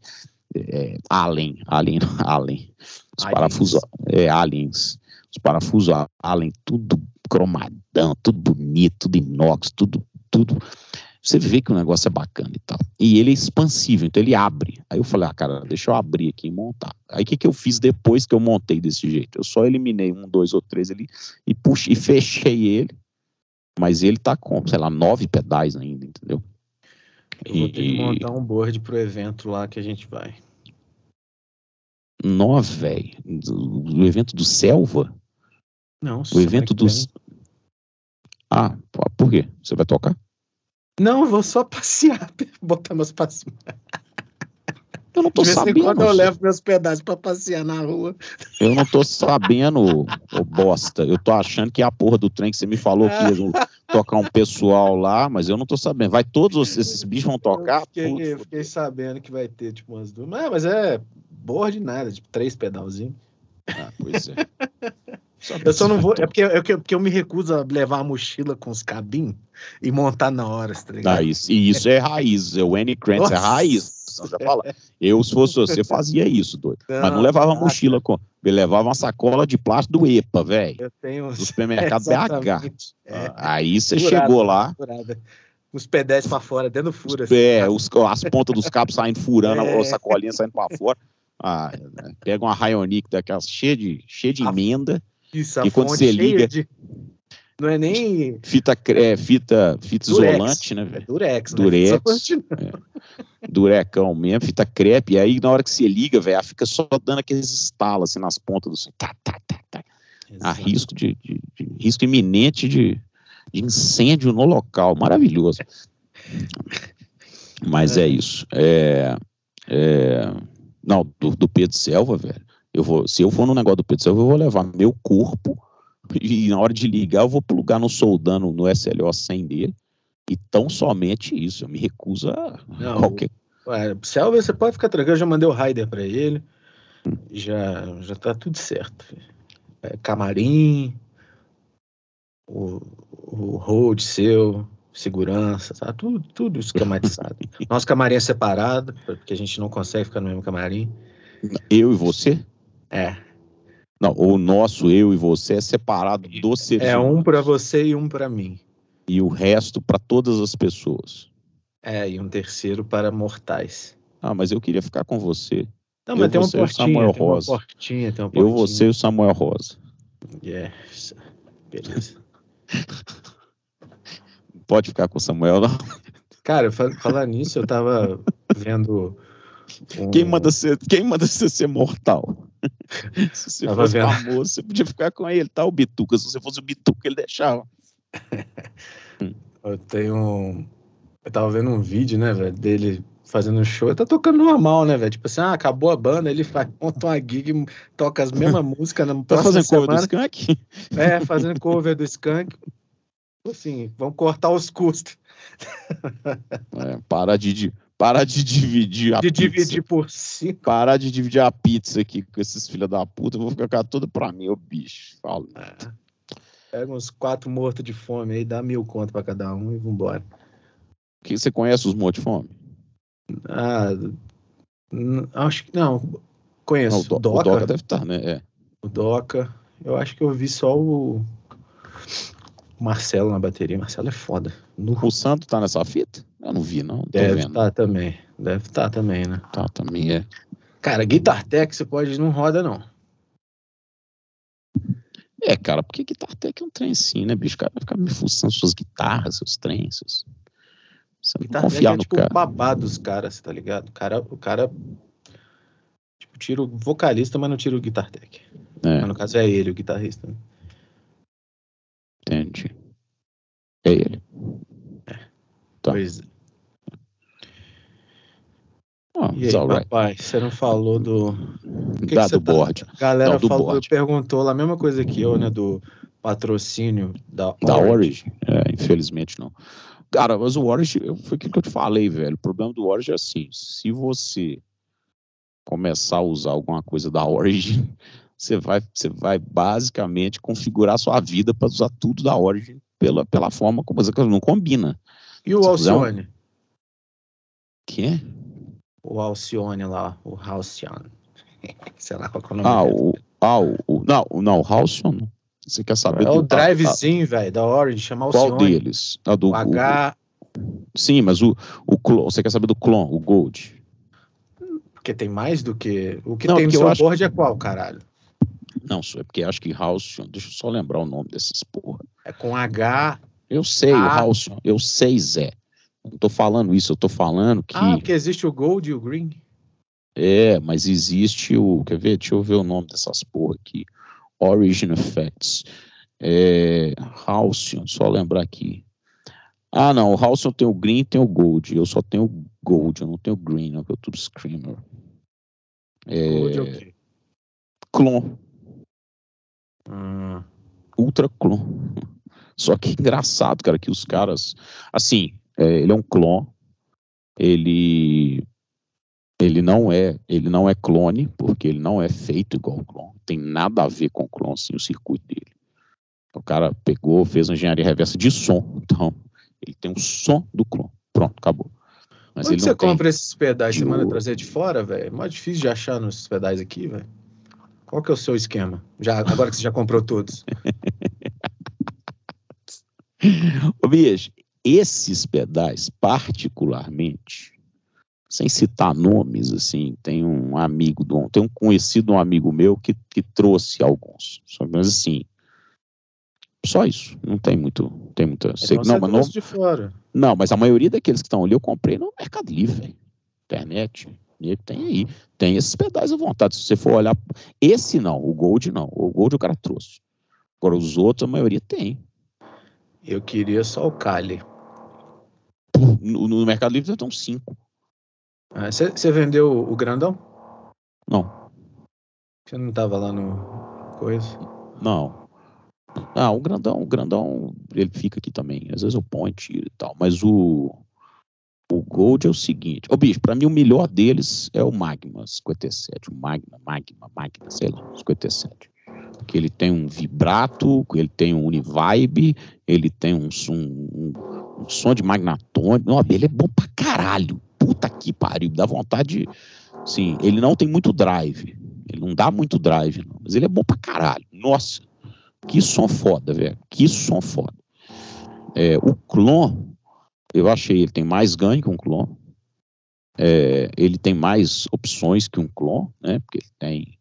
é, Allen, Allen, Allen. Os parafusos, é, Aliens. Os parafusos Allen, tudo cromadão, tudo bonito, tudo inox, tudo, tudo. Você vê que o negócio é bacana e tal. E ele é expansivo, então ele abre. Aí eu falei, ah, cara, deixa eu abrir aqui e montar. Aí o que, que eu fiz depois que eu montei desse jeito? Eu só eliminei um, dois ou três ali e puxei e fechei ele. Mas ele tá com, sei lá, nove pedais ainda, entendeu? Eu vou ter que montar um board pro evento lá que a gente vai. Nó, velho. O evento do Selva? Não, O evento dos. Ah, por quê? Você vai tocar? Não, vou só passear, botar meus passos. Eu não tô em sabendo. quando eu levo meus pedaços pra passear na rua. Eu não tô sabendo, ô bosta. Eu tô achando que é a porra do trem que você me falou que ia tocar um pessoal lá, mas eu não tô sabendo. Vai todos esses bichos vão tocar? Eu fiquei, Puta, eu fiquei sabendo que vai ter, tipo, umas duas. Mas, mas é boa de nada, tipo, três pedalzinhos. Ah, pois é. Eu só não vou. É porque, é porque- porque eu me recuso a levar a mochila com os cabinhos e montar na hora, tá ligado? Ah, isso, e isso é raiz. O Annie Krantz é Nossa. raiz. Você já fala. Eu, se fosse você, fazia isso, doido. Mas não Não, levava nada. mochila com. Ele levava uma sacola de plástico do EPA, velho. Eu tenho. Do supermercado BH. Exatamente. É, Aí você Furado. chegou lá, furada. Os pedestres pra fora, dentro do furo. assim, é, os, as pontas dos cabos saindo furando, É. a sacolinha saindo pra fora. Ah, né, pega uma Rayonic daquelas cheia de, cheia de A- emenda, Isso, a e quando você liga- de- Não é nem fita, é, fita, fita Durex. isolante, né, velho? Durex, né? Durex. Continua. Durecão mesmo, fita crepe, e aí na hora que você liga, velho, fica só dando aqueles estalos assim nas pontas do som. Tá, tá, tá, tá. Há risco de, de- de- risco iminente de, de incêndio no local. Maravilhoso. Mas é, É. isso. É, é, não, do, do Pedro Selva, velho. Eu vou, se eu for no negócio do Pedro Selva, eu vou levar meu corpo e na hora de ligar eu vou plugar no soldano no SLO 100 dele. E tão somente isso. Eu me recuso a Não, qualquer Ué, Selva, você pode ficar tranquilo, eu já mandei o Raider pra ele. Já, já tá tudo certo. É, camarim, o, o hold seu, segurança, tá tudo, tudo esquematizado. Nosso camarim é separado, porque a gente não consegue ficar no mesmo camarim. Eu e você? É, Não, o nosso eu e você é separado do ser é um pra você e um pra mim. e o resto para todas as pessoas. É, e um terceiro para mortais. Ah, mas eu queria ficar com você. Não, Eu, mas tem uma você o portinha, Samuel tem uma portinha, tem uma portinha. Eu, você e o Samuel Rosa. Yes. Beleza. Pode ficar com o Samuel, não? Cara, fa- falar nisso, eu tava vendo. um- Quem manda você, quem manda você ser mortal? Se você fosse vendo. famoso, você podia ficar com ele, tá? O Bituca. Se você fosse o Bituca, ele deixava. Eu tenho. um- Eu tava vendo um vídeo, né, velho, dele fazendo show. Ele tá tocando normal, né, velho? Tipo assim, ah, acabou a banda, ele faz, monta uma gig, toca as mesmas músicas na Tá fazendo cover do semana. Skank? É, fazendo cover do Skank. Assim, vamos cortar os custos É, para de, de, para de dividir a de pizza. dividir por cinco. Parar de dividir a pizza aqui com esses filha da puta, eu vou ficar toda pra mim, ô bicho. Fala. Pega uns quatro mortos de fome aí, dá mil conto pra cada um e vambora. Que você conhece os mortos de fome? Ah, acho que não. Não, Conheço o, Do- o o Doca, Doca deve estar, né? É. o Doca. Eu acho que eu vi só o o Marcelo na bateria. Marcelo é foda. No... O Santo tá nessa fita? Eu não vi, não. Deve estar também. Deve estar também, né? Tá, também é. Cara, Guitar Tech você pode não roda, não. É, cara, porque Guitar Tech é um trem assim, né, bicho? O cara vai ficar me fuçando suas guitarras, seus trens, seus... Você não Guitar Tech confiar é tipo cara. o babá dos caras, tá ligado? O cara, o cara tipo, tira o vocalista, mas não tira o Guitar Tech. É, Mas no caso é ele, o guitarrista. né? entendi. É ele. Tá. Pois é. Ah, E aí, alright. papai, você não falou do. que que Dá você do tá-. A galera Não, falou, board. perguntou lá a mesma coisa que eu, né? Do patrocínio da, Da Orange. Origin? É, infelizmente não. Cara, mas o Origin, eu- foi aquilo que eu te falei, velho. O problema do Origin é assim: se você começar a usar alguma coisa da Origin, você vai, você vai basicamente configurar sua vida para usar tudo da Origin pela, pela forma como que não combina. E o quiser um- Alcione? Que? O Alcione lá, o Halcyon. Sei lá qual é o nome Ah, dele. o, ah, o, o- não, o- não, o Halcyon. Você quer saber É o do tá, drivezinho, velho, da Orange, chama tá, qual Alcione. deles? Ah, do, O H, sim, mas o, o clon, você quer saber do clon, o Gold? porque tem mais do que. O que Não, tem no seu board é qual, caralho? Não, é porque acho que Halcyon, deixa eu só lembrar o nome desses porra. É com H. Eu sei, o Ah. Halcyon, eu sei, Zé. Não tô falando isso, eu tô falando que Ah, porque existe o Gold e o Green. é, mas existe o, quer ver? Deixa eu ver o nome dessas porra aqui. Origin Effects. É, Halcyon, só lembrar aqui. Ah, não, o Halcyon tem o Green e tem o Gold. Eu só tenho o Gold, eu não tenho o Green, não, que eu tudo Screamer. É, Gold é o quê? Clon, Hum, Ultra Clon. Só que engraçado, cara, que os caras. Assim, é, ele é um clon. Ele. Ele não é, ele não é clone, porque ele não é feito igual o clone. Tem nada a ver com o clone, assim, o circuito dele. O cara pegou, fez uma engenharia reversa de som. Então, ele tem o som do clone. Pronto, acabou. Mas Onde você compra esses pedais? Você manda trazer de fora, velho? É mais difícil de achar nos pedais aqui, velho. Qual que é o seu esquema? Já, agora que você já comprou todos. Ô, bicho, esses pedais, particularmente, sem citar nomes, assim, tem um amigo, do, tem um conhecido um amigo meu que, que trouxe alguns. Só, mas assim, só isso. Não tem muito, tem muita. sei- Então não, mas não, de fora. não, mas a maioria daqueles que estão ali eu comprei no Mercado Livre. Internet. E ele tem aí. Tem esses pedais à vontade. Se você for olhar. Esse não, o Gold não. O Gold o cara trouxe. Agora, os outros, a maioria tem. Eu queria só o Kali. No, no Mercado Livre uns cinco. Ah, Você você vendeu o grandão? Não. Você não tava lá no coisa? Não. Ah, o grandão, o grandão, ele fica aqui também. Às vezes eu ponho e tal. Mas o, o Gold é o seguinte. Ô, bicho, pra mim o melhor deles é o Magma 57. O Magma, Magma, Magma, sei lá, 57. Porque ele tem um vibrato, ele tem um univibe, ele tem um, som- um, um som de magnatônico. Não, ele é bom pra caralho. Puta que pariu. Dá vontade de. Sim, ele não tem muito drive. Ele não dá muito drive, não. Mas ele é bom pra caralho. Nossa. Que som foda, velho. Que som foda. É, o clon, eu achei, ele tem mais ganho que um clon. É, ele tem mais opções que um clon, né? Porque ele tem.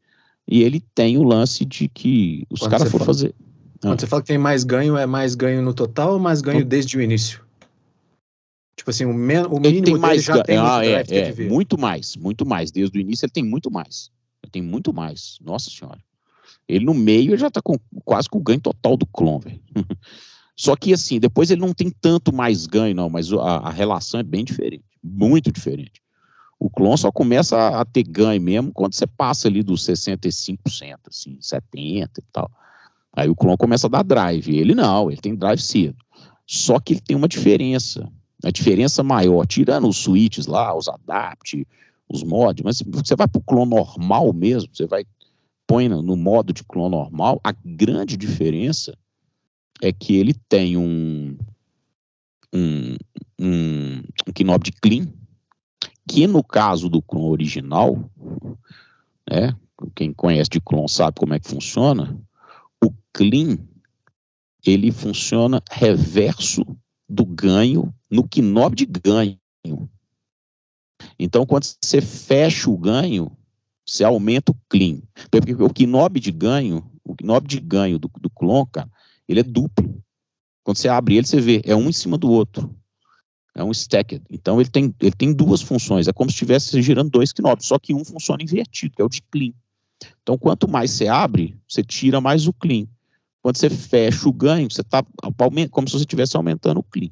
E ele tem o lance de que os caras foram fazer. Quando Ah. você fala que tem mais ganho, é mais ganho no total ou mais ganho No- desde o início? Tipo assim, o, men o Ele mínimo tem dele mais já tem muito Ah, é, é, ver. muito mais, muito mais. Desde o início ele tem muito mais. Ele tem muito mais. Nossa senhora. Ele no meio ele já tá com quase com o ganho total do clon, velho. Só que assim, depois ele não tem tanto mais ganho, não, mas a, a relação é bem diferente. Muito diferente. O clon só começa a, ter ganho mesmo quando você passa ali dos 65%, assim, 70% e tal. Aí o clon começa a dar drive. Ele não, ele tem drive cedo. Só que ele tem uma diferença. A diferença maior, tirando os switches lá, os adapt, os mods, mas você vai para o clone normal mesmo, você vai põe no, modo de clone normal, a grande diferença é que ele tem um um, um, um knob de clean, que no caso do clone original, né, quem conhece de clone sabe como é que funciona, o clean ele funciona reverso do ganho no knob de ganho. Então, quando você fecha o ganho, você aumenta o clean. Porque o knob de ganho, o knob de ganho do, do clon, cara, ele é duplo. Quando você abre ele, você vê, é um em cima do outro. É um stacked. Então, ele tem, ele tem duas funções. É como se estivesse girando dois knobs, só que um funciona invertido, que é o de clean. Então, quanto mais você abre, você tira mais o clean. Quando você fecha o ganho, você está como se você estivesse aumentando o clean.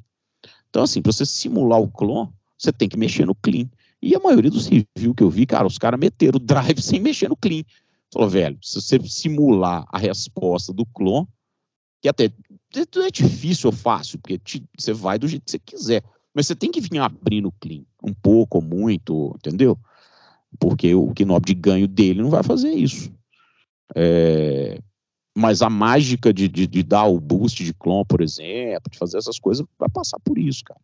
Então, assim, para você simular o clon, você tem que mexer no clean. E a maioria dos reviews que eu vi, cara, os caras meteram o drive sem mexer no clean. Falou, velho, se você simular a resposta do clon, que até não é difícil ou fácil, porque te, você vai do jeito que você quiser. Mas você tem que vir abrindo o clean, um pouco ou muito, entendeu? Porque o knob de ganho dele não vai fazer isso. É, mas a mágica de, de, de, dar o boost de clone, por exemplo, de fazer essas coisas, vai passar por isso, cara.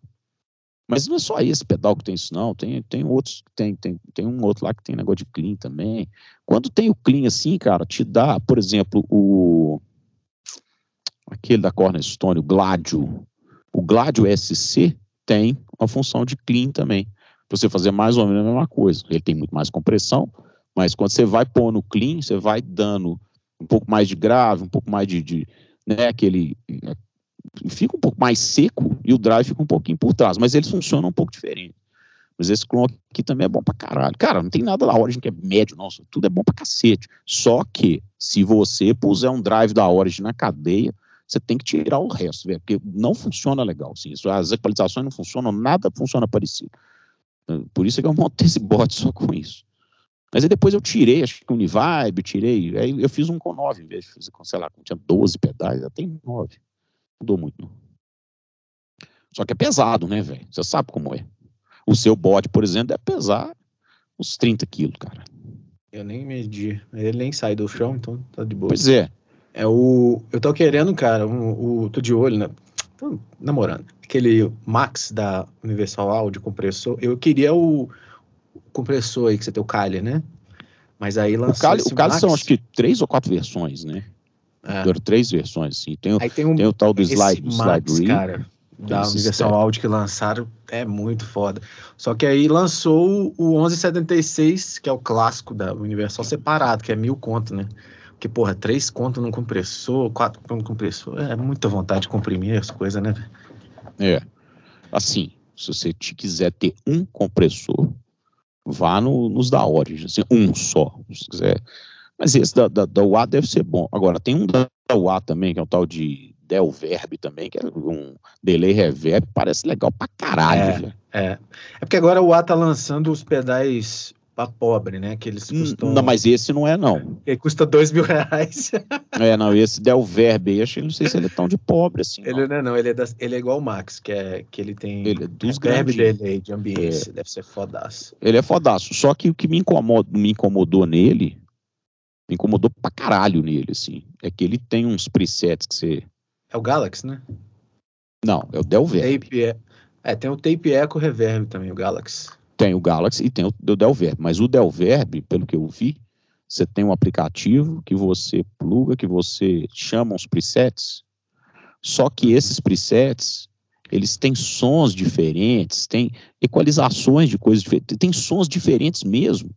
Mas não é só esse pedal que tem isso, não. Tem, tem outros, tem, tem, tem um outro lá que tem negócio de clean também. Quando tem o clean assim, cara, te dá, por exemplo, o aquele da Cornerstone, o Gladio. O Gladio SC tem uma função de clean também. Pra você fazer mais ou menos a mesma coisa. Ele tem muito mais compressão, mas quando você vai pôr no clean, você vai dando um pouco mais de grave, um pouco mais de, de né, aquele fica um pouco mais seco e o drive fica um pouquinho por trás, mas eles funcionam um pouco diferente. Mas esse clone aqui também é bom pra caralho. Cara, não tem nada da Origin que é médio, não. Tudo é bom pra cacete. Só que, se você puser um drive da Origin na cadeia, você tem que tirar o resto, velho, porque não funciona legal. Assim, as equalizações não funcionam, nada funciona parecido. Por isso é que eu montei esse bot só com isso. Mas aí depois eu tirei, acho que Univibe, tirei. Aí eu fiz um com 9, em vez de fazer com, sei lá, tinha 12 pedais, já tem 9 mudou muito, não. Só que é pesado, né, velho? Você sabe como é. O seu bode, por exemplo, deve pesar uns 30 quilos, cara. Eu nem medi. Ele nem sai do chão, então tá de boa. Pois é. É o. Eu tô querendo, cara, um, o. Tô de olho, né? Tô namorando. Aquele Max da Universal Audio compressor. Eu queria o, o compressor aí que você tem, o Kali, né? Mas aí lançou. O Kali, o Kali Max... são acho que três ou quatro versões, né? É. três versões, sim. Tem, o, tem, um, tem o tal do Slide, slide Max, cara, da Universal Audio que lançaram, é muito foda. Só que aí lançou o 1176, que é o clássico da Universal separado, que é mil conto, né? Porque, porra, três conto num compressor, quatro conto num compressor, é muita vontade de comprimir as coisas, né? É. Assim, se você te quiser ter um compressor, vá no, nos da Origin, assim, um só. Se quiser mas esse da, da, da UA deve ser bom. Agora, tem um da UA também, que é um tal de Del Verb também, que é um delay reverb, parece legal pra caralho. É, é. é porque agora o UA tá lançando os pedais pra pobre, né? Que eles hum, custam... Não, mas esse não é, não. Ele custa dois mil reais. é, não, esse Del Verb aí, acho, não sei se ele é tão de pobre assim. Ele não, é, não, ele é, das, ele é igual o Max, que, é, que ele tem ele é dos reverb delay de ambiência, é. deve ser fodaço. Ele é fodaço, só que o que me, incomoda, me incomodou nele me incomodou pra caralho nele, assim. É que ele tem uns presets que você. É o Galaxy, né? Não, é o Delverb. Tape é... é, tem o Tape Echo Reverb também, o Galaxy. Tem o Galaxy e tem o, o Delverb. Mas o Delverb, pelo que eu vi, você tem um aplicativo que você pluga, que você chama uns presets. Só que esses presets, eles têm sons diferentes, têm equalizações de coisas diferentes, tem sons diferentes mesmo.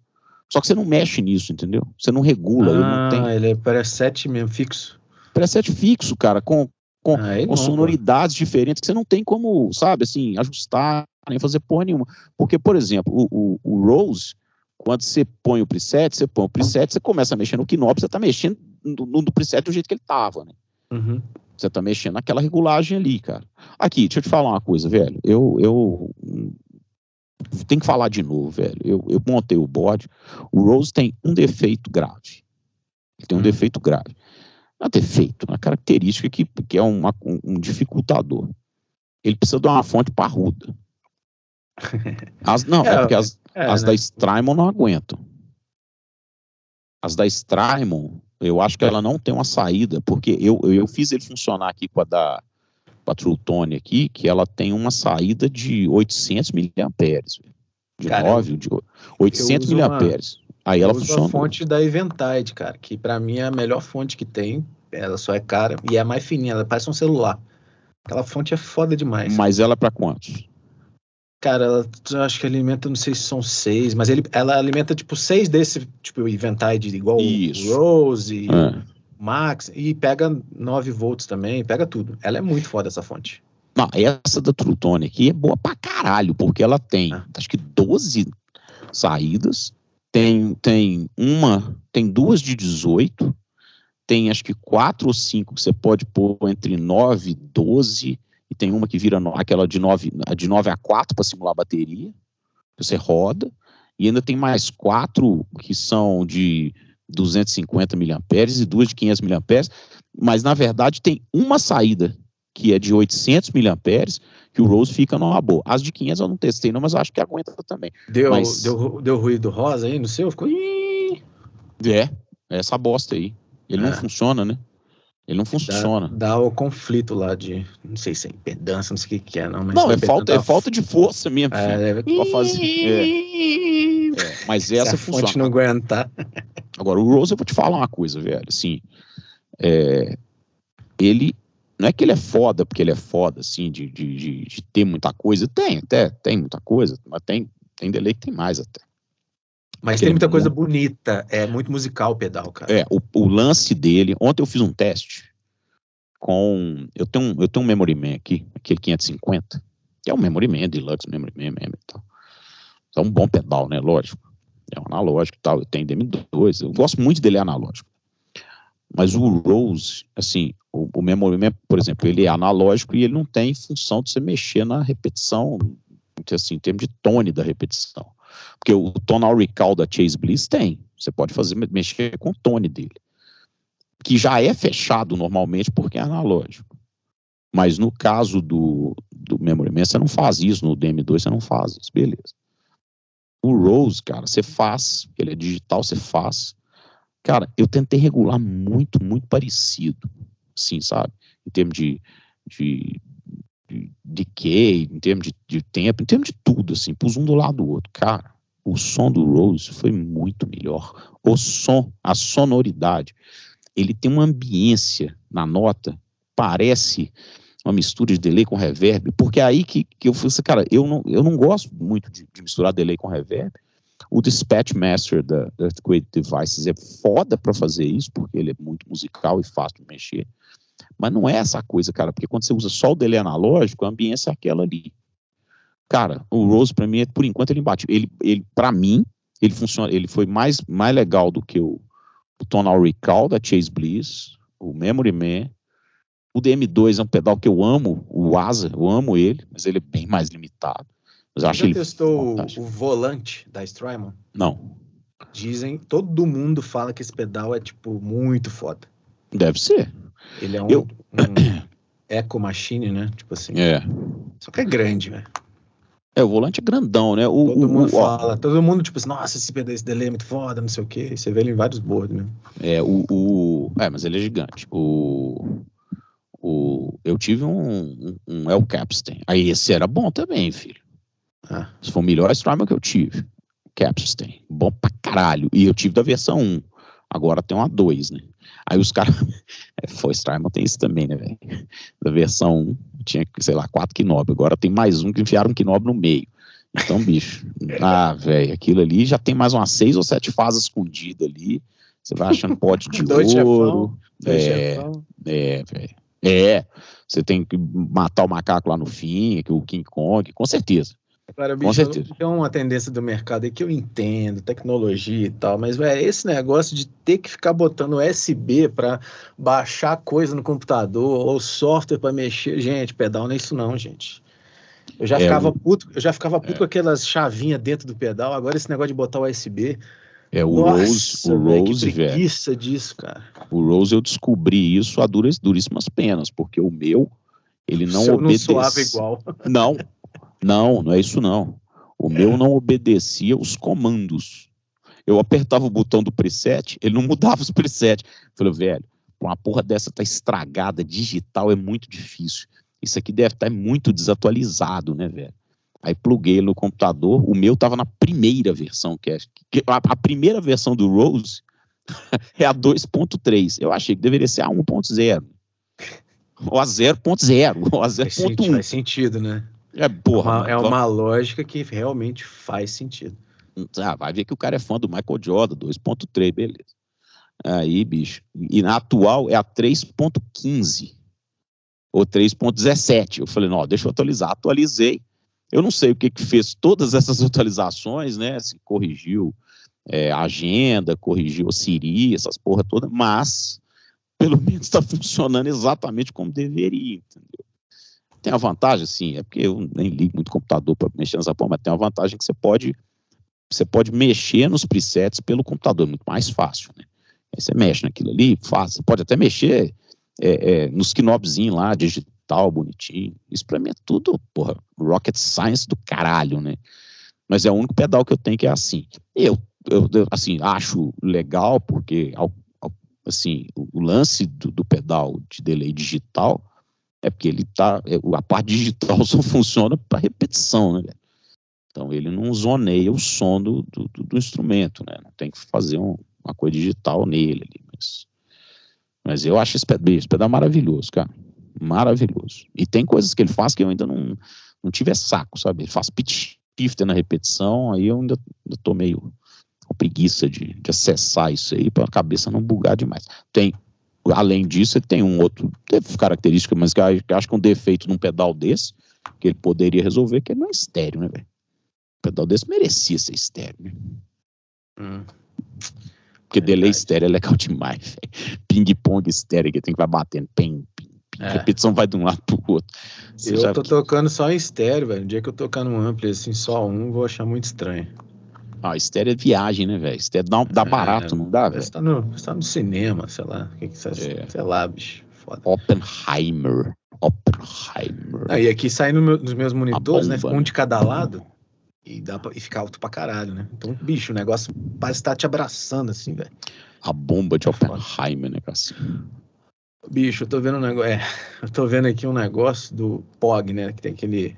Só que você não mexe nisso, entendeu? Você não regula. Ah, ele, não tem... ele é preset mesmo, fixo. Preset fixo, cara, com, com, ah, com sonoridades diferentes que você não tem como, sabe, assim, ajustar, nem fazer porra nenhuma. Porque, por exemplo, o, o, o Rose, quando você põe o preset, você põe o preset, você começa a mexer no knob, você tá mexendo no, no preset do jeito que ele tava, né? Uhum. Você tá mexendo naquela regulagem ali, cara. Aqui, deixa eu te falar uma coisa, velho. Eu, eu tem que falar de novo, velho. Eu, eu montei o board. O Rose tem um defeito grave. Ele tem um hum. defeito grave. Não é defeito, é uma característica que, que é uma, um, um dificultador. Ele precisa de uma fonte parruda. As, não, é, é porque as, é, as né? da Strymon não aguentam. As da Strymon, eu acho que ela não tem uma saída, porque eu, eu, eu fiz ele funcionar aqui com a da, com a Trutone aqui, que ela tem uma saída de 800 miliamperes. De Caramba, 9, de 800 miliamperes. Aí ela funciona. a fonte da Eventide, cara, que para mim é a melhor fonte que tem. Ela só é cara e é mais fininha, ela parece um celular. Aquela fonte é foda demais. Mas ela é para quantos? Cara, ela, eu acho que alimenta, não sei se são seis, mas ele, ela alimenta tipo seis desse, tipo Eventide, igual Isso. o Rose. É. Max, e pega 9 volts também, pega tudo. Ela é muito foda essa fonte. Não, essa da Trutone aqui é boa pra caralho, porque ela tem, ah. acho que 12 saídas, tem, tem uma, tem duas de 18, tem acho que quatro ou cinco que você pode pôr entre 9 e 12, e tem uma que vira no, aquela de 9, de 9 a 4 para simular a bateria, você roda, e ainda tem mais quatro que são de 250 miliamperes e duas de 500 miliamperes, mas na verdade tem uma saída que é de 800 miliamperes que o Rose fica numa boa. As de 500 eu não testei não, mas acho que aguenta também. Deu, mas... deu, deu ruído rosa aí no seu? Ficou... É, essa bosta aí. Ele é. não funciona, né? Ele não funciona. Dá, dá, o conflito lá de. Não sei se é impedância, não sei o que, que é, não. Mas não, é falta, é falta de força mesmo. É, pra fazer. É. É, mas essa se funciona. não aguentar. Agora, o Rose, eu vou te falar uma coisa, velho. Assim, é, ele. Não é que ele é foda porque ele é foda, assim, de, de, de, de ter muita coisa. Tem, até, tem muita coisa, mas tem, tem delay que tem mais até. Mas tem muita é coisa bonita, é muito musical o pedal, cara. É, o, o, lance dele. Ontem eu fiz um teste com. Eu tenho um, eu tenho um Memory Man aqui, aquele 550, que é um Memory Man, Deluxe Memory Man mesmo e tal. É um bom pedal, né? Lógico. É um analógico e tal. Eu tenho DM2, eu gosto muito dele analógico. Mas o Rose, assim, o, o Memory Man, por exemplo, ele é analógico e ele não tem função de você mexer na repetição, assim, em termos de tone da repetição. Porque o tonal recall da Chase Bliss tem. Você pode fazer mexer com o tone dele. Que já é fechado normalmente porque é analógico. Mas no caso do, do Memory Man, você não faz isso. No DM2 você não faz isso. Beleza. O Rose, cara, você faz. Ele é digital, você faz. Cara, eu tentei regular muito, muito parecido. Assim, sabe? Em termos de, de, de decay, em termos de, de, tempo, em termos de tudo, assim, pus um do lado do outro. Cara, o som do Rose foi muito melhor. O som, a sonoridade, ele tem uma ambiência na nota, parece uma mistura de delay com reverb, porque é aí que, que eu assim, cara, eu não, eu não gosto muito de, de misturar delay com reverb. O Dispatch Master da Earthquake Devices é foda para fazer isso, porque ele é muito musical e fácil de mexer. Mas não é essa coisa, cara, porque quando você usa só o delay analógico, a ambiência é aquela ali. Cara, o Rose para mim, é, por enquanto, ele embate. Ele, ele para mim, ele funciona, ele foi mais, mais legal do que o, o Tonal Recall da Chase Bliss, o Memory Man. O DM2 é um pedal que eu amo, o Asa, eu amo ele, mas ele é bem mais limitado. Mas eu acho Já testou o volante da Strymon? Não. Dizem, todo mundo fala que esse pedal é, tipo, muito foda. Deve ser. Ele é um, eu... um Eco Machine, né? Tipo assim. É. Só que é grande, velho. É, o volante é grandão, né? O, todo o, mundo o, fala, todo mundo, tipo assim, nossa, esse, delay é muito foda, não sei o quê. Você vê ele em vários boards mesmo. É, o, o. É, mas ele é gigante. O. o eu tive um, um, El Capstan. Aí esse era bom também, filho. Ah. Esse foi o melhor Strymon que eu tive. Capstan. Bom pra caralho. E eu tive da versão 1. Agora tem uma 2, né? Aí os caras. É, foi Strymon tem isso também, né, velho? Da versão 1 tinha, sei lá, 4 Knob. Agora tem mais um que enfiaram um Knob no meio. Então, bicho. ah, velho, aquilo ali já tem mais umas 6 ou 7 fases escondidas ali. Você vai achando pote de dois ouro. Chefão, é, é, velho. É. Você tem que matar o macaco lá no fim, que o King Kong, com certeza. Agora, bicho, Com certeza. tem uma tendência do mercado aí que eu entendo, tecnologia e tal, mas véio, esse negócio de ter que ficar botando USB para baixar coisa no computador ou software para mexer, gente, pedal não é isso não, gente. Eu já é, ficava puto, eu já ficava puto é. com aquelas chavinhas dentro do pedal, agora esse negócio de botar USB. É, o Nossa, Rose, o véio, Rose, velho. disso, cara. O Rose eu descobri isso a duras, duríssimas penas, porque o meu, ele não obedece. não soava igual. Não, Não, não é isso não. O meu não obedecia os comandos. Eu apertava o botão do preset, ele não mudava os presets. Falei, velho, uma porra dessa tá estragada, digital é muito difícil. Isso aqui deve estar tá muito desatualizado, né, velho? Aí pluguei no computador, o meu tava na primeira versão, que é a, a primeira versão do Rose é a 2.3. Eu achei que deveria ser a 1.0. Ou a 0.0, ou a 0.1. Faz sentido, né? É, porra. Uma, é uma lógica que realmente faz sentido. Ah, vai ver que o cara é fã do Michael Jordan, 2.3, beleza. Aí, bicho. E na atual é a 3.15 ou 3.17. Eu falei, não, deixa eu atualizar. Atualizei. Eu não sei o que que fez todas essas atualizações, né? Se corrigiu é, agenda, corrigiu o Siri, essas porra toda, mas pelo menos está funcionando exatamente como deveria, entendeu? Tem a vantagem, sim, é porque eu nem ligo muito computador para mexer nessa porra, mas tem uma vantagem que você pode você pode mexer nos presets pelo computador, é muito mais fácil, né? Aí você mexe naquilo ali, faz, você pode até mexer é, é, nos knobzinhos lá, digital, bonitinho. Isso para mim é tudo, porra, rocket science do caralho, né? Mas é o único pedal que eu tenho que é assim. Eu, eu, eu assim, acho legal porque Assim, o lance do, do, pedal de delay digital é porque ele tá. É, a parte digital só funciona para repetição, né? Então ele não zoneia o som do, do, do instrumento, né? Não tem que fazer um, uma coisa digital nele ali, mas, mas eu acho esse pedal, esse pedal maravilhoso, cara. Maravilhoso. E tem coisas que ele faz que eu ainda não, não tive saco, sabe? Ele faz pitch shifter na repetição, aí eu ainda, ainda tô meio com preguiça de, de acessar isso aí para a cabeça não bugar demais. Tem, além disso, ele tem um outro característica, mas que eu acho que um defeito num pedal desse, que ele poderia resolver, que ele não é estéreo, né, velho? Um pedal desse merecia ser estéreo, né? Hum. Porque delay estéreo é legal demais, velho. Ping-pong estéreo que tem que vai batendo, ping, ping, ping. É. repetição vai de um lado pro outro. Você eu tô tocando só em estéreo, velho. No dia que eu tocar no ampli, assim, só um, vou achar muito estranho. Ah, estéreo é viagem, né, velho? Estéreo dá, dá é, barato, não dá, velho? Você tá, no, você tá no cinema, sei lá. O que que você é. Sei lá, bicho. Foda. Oppenheimer. Oppenheimer. Ah, e aqui sai no meu, nos meus monitores, né? Fica um de cada lado. E, dá pra, e fica alto pra caralho, né? Então, bicho, o negócio parece estar tá te abraçando, assim, velho. A bomba de Oppenheimer, né, assim. Bicho, eu tô vendo um negócio. É, eu tô vendo aqui um negócio do POG, né? Que tem aquele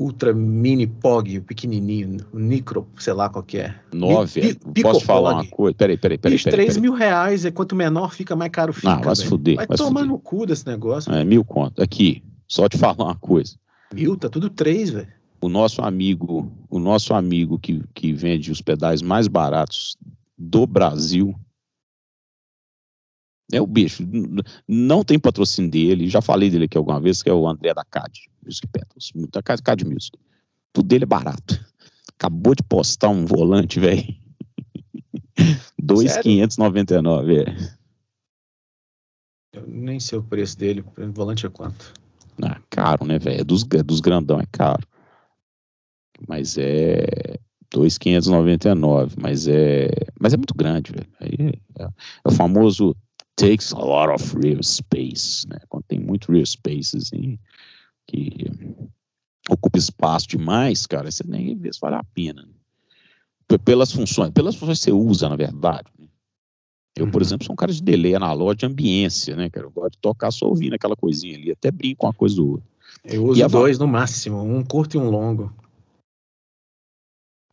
Ultra Mini POG, pequenininho, o Micro, sei lá qual que é. Nove, Pi, posso falar uma coisa? Peraí, peraí, peraí. Bicho, três mil reais, é quanto menor fica, mais caro fica. Não, vai se fuder. Vai, vai tomar fuder. no cu desse negócio. É, mil conto. Aqui, só te falar uma coisa. Mil, tá tudo três, velho o nosso amigo, o nosso amigo que, que vende os pedais mais baratos do Brasil é o bicho. Não tem patrocínio dele, já falei dele aqui alguma vez, que é o André da CAD, Music Pedals, da CAD, CAD Music. Tudo dele é barato. Acabou de postar um volante, velho. 2,599, é. Eu nem sei o preço dele. O volante é quanto? Ah, caro, né, velho? É dos, é dos grandão, é caro mas é 2,599, mas é, mas é muito grande, velho. Aí é, é, o famoso takes a lot of real space, né? Quando tem muito real space, assim, que ocupa espaço demais, cara, você nem vê se vale a pena. Né? Pelas funções, pelas funções que você usa, na verdade. Né? Eu, por uhum. exemplo, sou um cara de delay analógico de ambiência, né, cara? Eu gosto de tocar só ouvindo aquela coisinha ali, até brinco com uma coisa ou outra. Eu uso dois no máximo, um curto e um longo.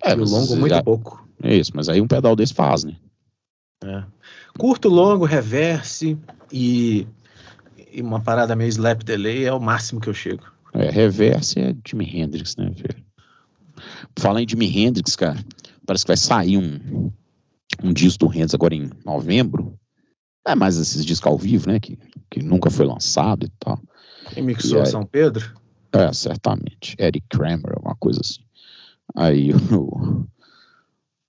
É, e o longo muito já... pouco. É isso, mas aí um pedal desse faz, né? É. Curto, longo, reverse e, e, uma parada meio slap delay é o máximo que eu chego. É, reverse é Jimi Hendrix, né, velho? Falar em Jimi Hendrix, cara, parece que vai sair um, um disco do Hendrix agora em novembro. É mais esses discos ao vivo, né, que, que nunca foi lançado e tal. Quem mixou e São Pedro? É, certamente. Eric Kramer, alguma coisa assim. Aí o,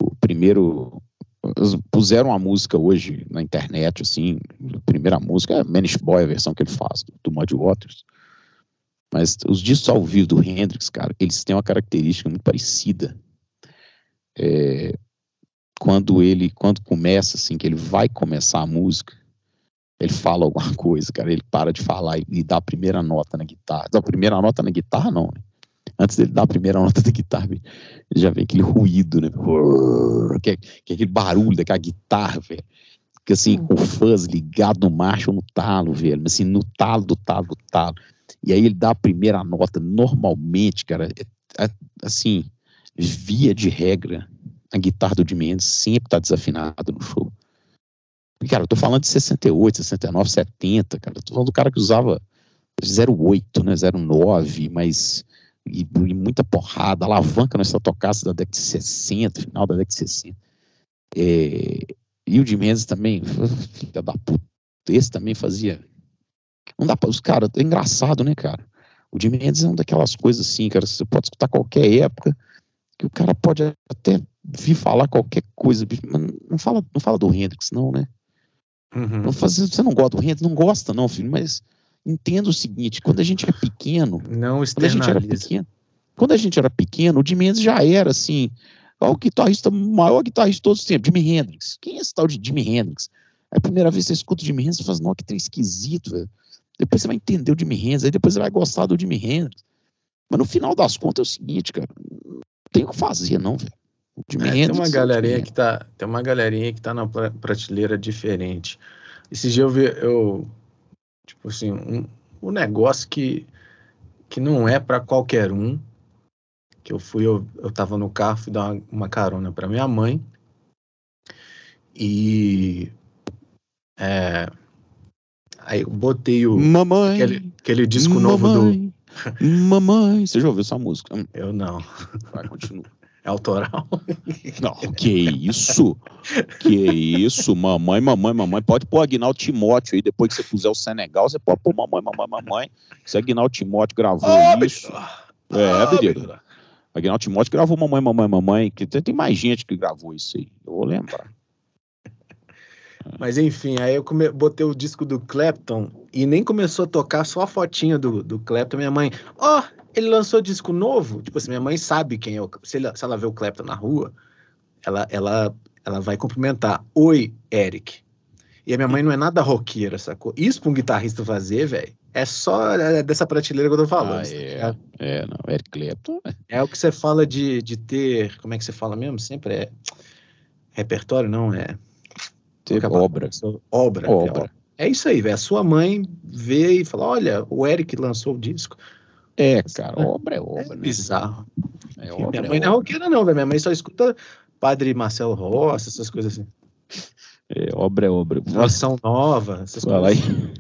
o primeiro puseram a música hoje na internet, assim, a primeira música é Manish Boy, a versão que ele faz, do Muddy Waters. Mas os discos ao vivo do Hendrix, cara, eles têm uma característica muito parecida. É, quando ele, quando começa, assim, que ele vai começar a música, ele fala alguma coisa, cara, ele para de falar e, e dá a primeira nota na guitarra. a primeira nota na guitarra, não, né? Antes dele dar a primeira nota da guitarra, já vem aquele ruído, né? Que é, que é aquele barulho daquela guitarra, velho. Que assim, com o fuzz ligado no macho ou no talo, velho. Assim, no talo, do talo, do talo. E aí ele dá a primeira nota, normalmente, cara, é, é, assim, via de regra, a guitarra do Jimi Hendrix sempre tá desafinada no show. Cara, eu tô falando de 68, 69, 70, cara. Eu tô falando do cara que usava 08, né, 09, mas e, e, muita porrada, alavanca nessa tocasse da década de 60, final da década de 60. É, e o de Mendes também, filha da puta, esse também fazia. Não dá para os caras, é engraçado, né, cara? O de Mendes é uma daquelas coisas assim, cara, você pode escutar qualquer época, que o cara pode até vir falar qualquer coisa, mas não fala, não fala do Hendrix, não, né? Uhum. Não faz, você não gosta do Hendrix? Não gosta, não, filho, mas entenda o seguinte, quando a gente é pequeno, não quando a gente era pequeno, quando a gente era pequeno, o Jimi Hendrix já era assim, o guitarrista, maior guitarrista de todos os tempos, Jimi Hendrix. Quem é esse tal de Jimi Hendrix? Aí a primeira vez que você escuta o Jimi Hendrix, você fala, nossa, que trem esquisito, velho. Depois você vai entender o Jimi Hendrix, aí depois você vai gostar do Jimi Hendrix. Mas no final das contas é o seguinte, cara, não tem o que fazer, não, velho. É, tem uma galerinha que tá, tem uma galerinha que tá na prateleira diferente. Esse dia eu vi, eu tipo assim, um, um negócio que que não é para qualquer um. Que eu fui, eu, eu tava no carro, fui dar uma, uma carona para minha mãe. E é, aí eu botei o mamãe, aquele, aquele disco mamãe, novo do Mamãe, você já ouviu essa música? Eu não. Vai, continua. É autoral? Não, que isso? Que isso? Mamãe, mamãe, mamãe. Pode pôr Aguinaldo Timóteo aí, depois que você puser o Senegal, você pode pôr mamãe, mamãe, mamãe. Se Aguinaldo Timóteo gravou oh, isso. É, oh, Bediro. Aguinaldo Timóteo gravou mamãe, mamãe, mamãe. Que tem mais gente que gravou isso aí. Eu vou lembrar. Mas enfim, aí eu come... botei o disco do Clapton e nem começou a tocar só a fotinha do, do Clapton. Minha mãe, ó, oh, ele lançou disco novo. Tipo assim, minha mãe sabe quem é o. Se, ele, se ela vê o Clapton na rua, ela, ela, ela vai cumprimentar. Oi, Eric. E a minha mãe não é nada roqueira, sacou? Isso pra um guitarrista fazer, velho, é só é dessa prateleira que eu tô falando. Ah, é, é, não, Eric Clapton. É. é o que você fala de, de ter. Como é que você fala mesmo? Sempre é. Repertório, não, é. Ter obra. Obra. Obra. É, é isso aí, velho. A sua mãe vê e fala: olha, o Eric lançou o disco. É, cara, obra é obra. É né? bizarro. É obra, minha mãe é não é roqueira, não, velho. Minha mãe só escuta Padre Marcelo Rossi, essas coisas assim. É, obra é obra. Ação nova, essas Fala coisas. Aí.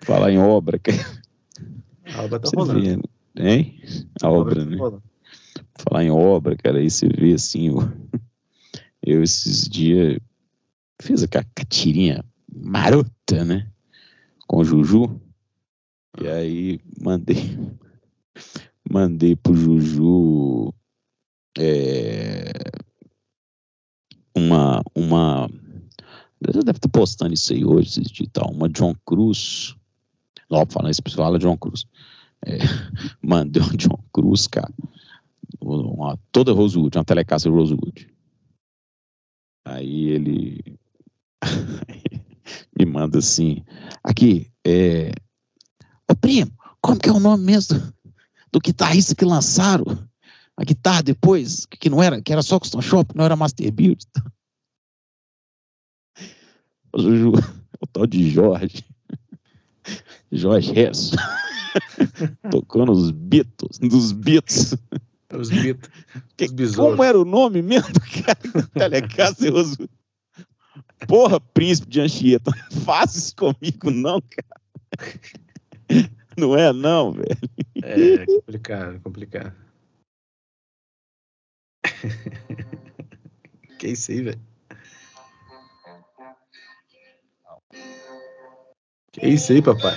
Fala em obra, A obra tá você rolando. Vê, hein? A, a obra, obra tá né? Rolando. Falar em obra, cara, aí você vê assim, eu, eu esses dias fiz aquela tirinha marota, né? Com o Juju. E aí mandei mandei pro Juju é, uma uma deve estar postando isso aí hoje de tal. Uma John Cruz não falar isso fala John Cruz. É, mandei um John Cruz cara. Uma, toda Rosewood uma telecassa Rosewood. Aí ele me manda assim aqui é Ô primo, como que é o nome mesmo do, do guitarrista que lançaram a guitarra depois, que não era, que era só Custom Shop, não era Master Build? O, Juju, o tal de Jorge, Jorge Hess, tocando os Beatles, dos Beatles. Os Beatles. Os como era o nome mesmo do cara? Telecassa Porra, príncipe de Anchieta, não faz isso comigo não, cara. Não é, não, velho. É complicado, complicado. que isso aí, velho? Que isso aí, papai?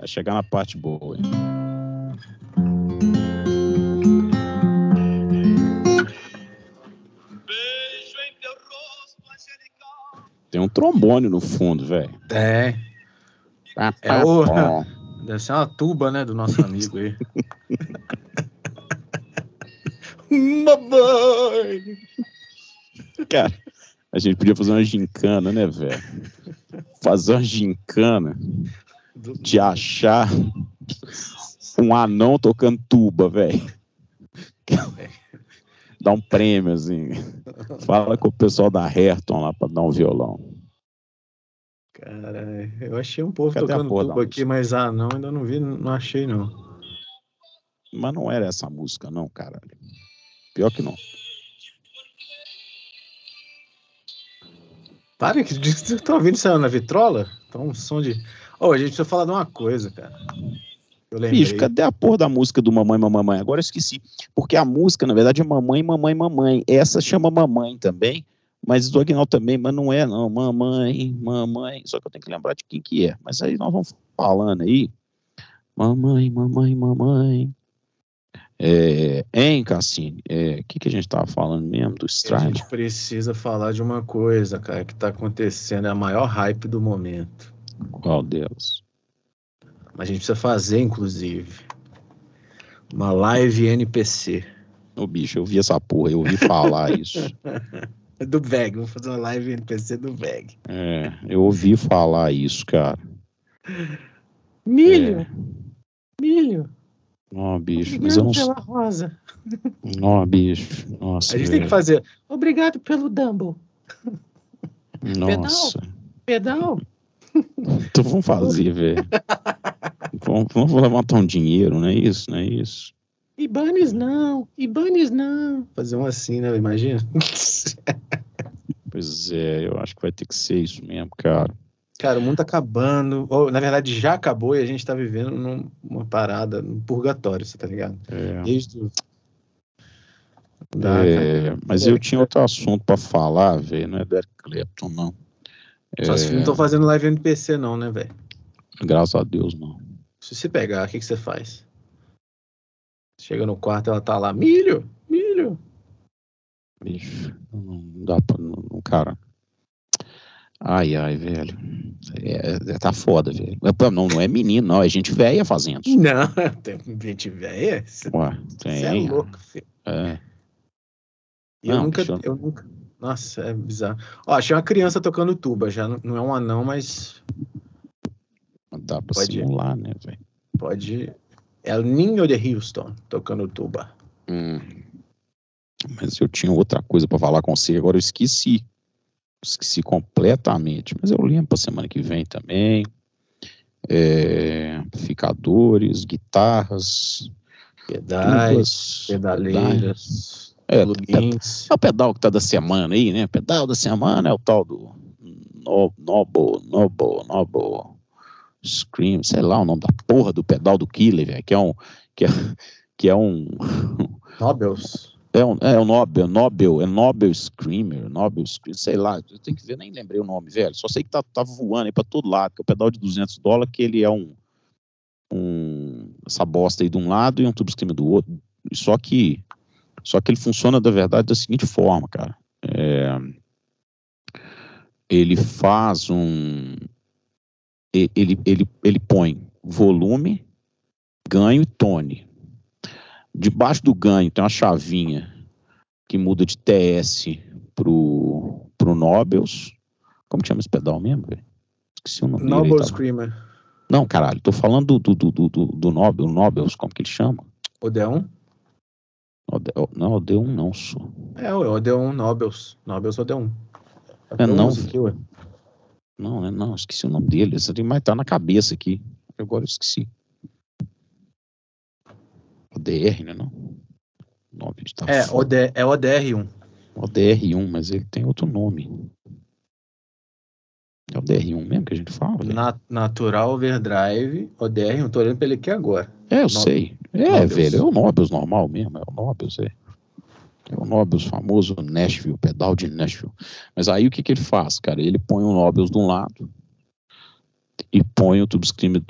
Vai chegar na parte boa, hein? Tem um trombone no fundo, velho. É. É o... Deve ser uma tuba, né, do nosso amigo aí. Mamãe! Cara, a gente podia fazer uma gincana, né, velho? Fazer uma gincana de achar um anão tocando tuba, velho. Dá um prêmio, assim. Fala com o pessoal da Herton lá pra dar um violão. Cara, eu achei um povo Cadê tocando tuba aqui, mas ah, não, ainda não vi, não achei, não. Mas não era essa música, não, caralho. Pior que não. Para, que você tá ouvindo isso na vitrola? Tá um som de. Oh, a gente precisa falar de uma coisa, cara. Bicho, cadê a porra da música do Mamãe, Mamãe? Agora eu esqueci. Porque a música, na verdade, é Mamãe, Mamãe, Mamãe. Essa chama Mamãe também, mas do Agnaldo também, mas não é, não. Mamãe, Mamãe. Só que eu tenho que lembrar de quem que é. Mas aí nós vamos falando aí. Mamãe, Mamãe, Mamãe. É, hein, Cassini? O é, que, que a gente estava falando mesmo do Stride? A gente precisa falar de uma coisa, cara, que está acontecendo, é a maior hype do momento. Qual delas? A gente precisa fazer, inclusive, uma live NPC. Ô, bicho, eu vi essa porra, eu ouvi falar isso. do VEG, vamos fazer uma live NPC do VEG. É, eu ouvi falar isso, cara. Milho! É. Milho! Ó, oh, bicho, Obrigado mas eu não pela rosa. Ó, oh, bicho. Nossa. A gente velho. tem que fazer. Obrigado pelo Dumble. Nossa. Pedal? Pedal? Então vamos fazer, velho. vamos, vamos levantar um dinheiro, não é isso? Não é isso? Ibanez não, Ibanez não. Fazer um assim, né? Imagina. pois é, eu acho que vai ter que ser isso mesmo, cara. Cara, o mundo tá acabando. Ou, na verdade, já acabou e a gente tá vivendo numa parada, num purgatório, você tá ligado? É. Desde o... Dá, é, mas é. eu tinha outro assunto para falar, velho. Não é do Eric Clapton, não. Só é... se não estão fazendo live NPC, não, né, velho? Graças a Deus, não. Se você pegar, o que, que você faz? Chega no quarto, ela tá lá, milho, milho. Bicho, não dá pra. Não, cara. Ai, ai, velho. É, é, tá foda, velho. Não, não é menino, não. É gente velha fazendo. Não, tem gente velha? Ué, tem. Você é louco, filho. É. Eu, não, nunca, eu nunca. Nossa, é bizarro. Ó, achei uma criança tocando tuba, já não é um anão, mas. Dá pra pode, simular, né, velho? Pode. É o Ninho de Houston tocando tuba. Hum. Mas eu tinha outra coisa para falar com você, agora eu esqueci. Esqueci completamente. Mas eu lembro pra semana que vem também. É, amplificadores, guitarras, pedais, pedaleiras. É, é, o pedal que tá da semana aí, né? Pedal da semana é o tal do Noble, Noble, Noble Scream, sei lá o nome da porra do pedal do Killer, velho, que é um que é, que é um Nobels. É um, é um Nobel, Nobel, é Nobel Screamer, Nobel Screamer, sei lá, eu tenho que ver, nem lembrei o nome, velho. Só sei que tá, tá voando aí pra todo lado, que é o pedal de 200 dólares, que ele é um, um essa bosta aí de um lado e um tubo screamer do outro. Só que só que ele funciona, da verdade, da seguinte forma, cara. É, ele faz um. Ele, ele, ele põe volume, ganho e tone. Debaixo do ganho tem uma chavinha que muda de TS pro, pro Nobels. Como chama esse pedal mesmo, velho? Esqueci o nome Nobel dele. Screamer. Não, caralho, tô falando do, do, do, do, do Nobel, Nobels, como que ele chama? Odeon? Não, Odeon não, só. É, o Odeon Nobels. Nobels Odeon. É, não. Aqui, não, é não, esqueci o nome dele. Esse mas tá na cabeça aqui. Agora eu esqueci. ODR, né? Não? Nome tá é, OD, é ODR1. ODR1, mas ele tem outro nome. É o DR1 mesmo que a gente fala? Na, natural Overdrive, ODR1. Tô olhando pra ele aqui agora. É, eu sei. É, velho, é o Nobius normal mesmo, é o Nobius, é. É o Nobius famoso Nashville, pedal de Nashville. Mas aí o que que ele faz, cara? Ele põe o Nobius de um lado e põe o Tube Screamer,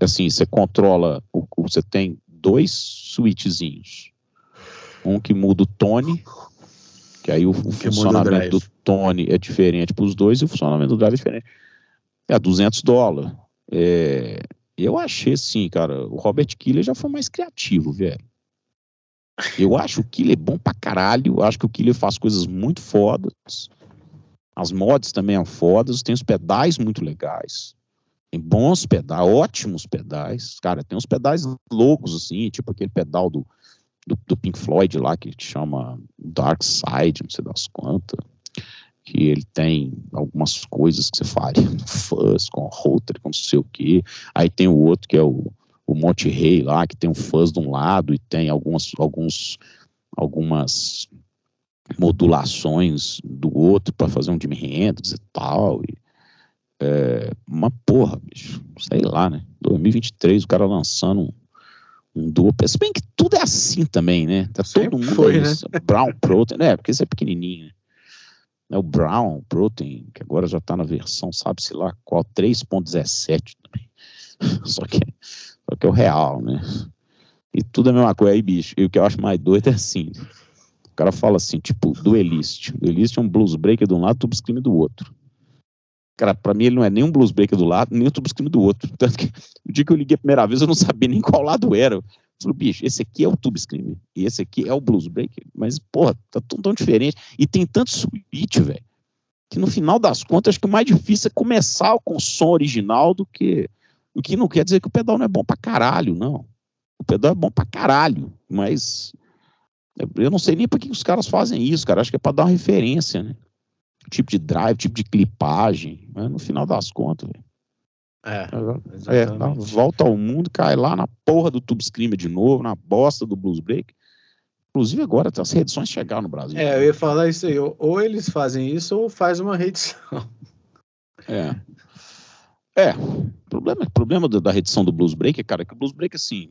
assim, você controla, o, você tem dois switchzinhos. Um que muda o tone, que aí o, o funcionamento do tone é diferente para os dois e o funcionamento do drive é diferente. É 200 dólares. É, eu achei assim, cara, o Robert Killer já foi mais criativo, velho. Eu acho o Killer bom pra caralho, eu acho que o Killer faz coisas muito fodas. As mods também são fodas, tem os pedais muito legais. Tem bons pedais, ótimos pedais. Cara, tem uns pedais loucos, assim, tipo aquele pedal do, do, do Pink Floyd lá, que chama Dark Side, não sei das quantas que ele tem algumas coisas que você faria no fuzz, com router, com não sei o que. Aí tem o outro que é o, o Monte Rei lá, que tem um fuzz de um lado e tem algumas, alguns, algumas modulações do outro para fazer um Jimi Hendrix e tal. E, é, uma porra, bicho, sei lá, né? 2023, o cara lançando um, um duplo. Se bem que tudo é assim também, né? Tá Sempre todo mundo foi, né? Brown Protein, é, porque esse é pequenininho, né? É o Brown Protein, que agora já tá na versão, sabe-se lá qual, 3.17 também. Só que, só que é o real, né? E tudo é a mesma coisa aí, bicho. E o que eu acho mais doido é assim. O cara fala assim, tipo, duelist. Duelist é um blues breaker de um lado, tube scream do outro. Cara, pra mim ele não é nem um blues breaker do lado, nem um tube scream do outro. Tanto que o dia que eu liguei a primeira vez, eu não sabia nem qual lado era. Falei, bicho, esse aqui é o tube scream e esse aqui é o blues breaker. Mas, porra, tá tão, tão diferente. E tem tanto switch, velho, que no final das contas, acho que o mais difícil é começar com o som original do que... O que não quer dizer que o pedal não é bom pra caralho, não. O pedal é bom pra caralho, mas eu não sei nem por que os caras fazem isso, cara. Acho que é pra dar uma referência, né? Tipo de drive, tipo de clipagem. Mas no final das contas, velho. É, É, dá uma volta ao mundo, cai lá na porra do Tube Screamer de novo, na bosta do Blues Break. Inclusive agora as reedições chegaram no Brasil. É, eu ia falar isso aí. Ou, eles fazem isso ou faz uma reedição. É. É. O problema, problema da, reedição do Blues Break, cara, é que o Blues Break, assim,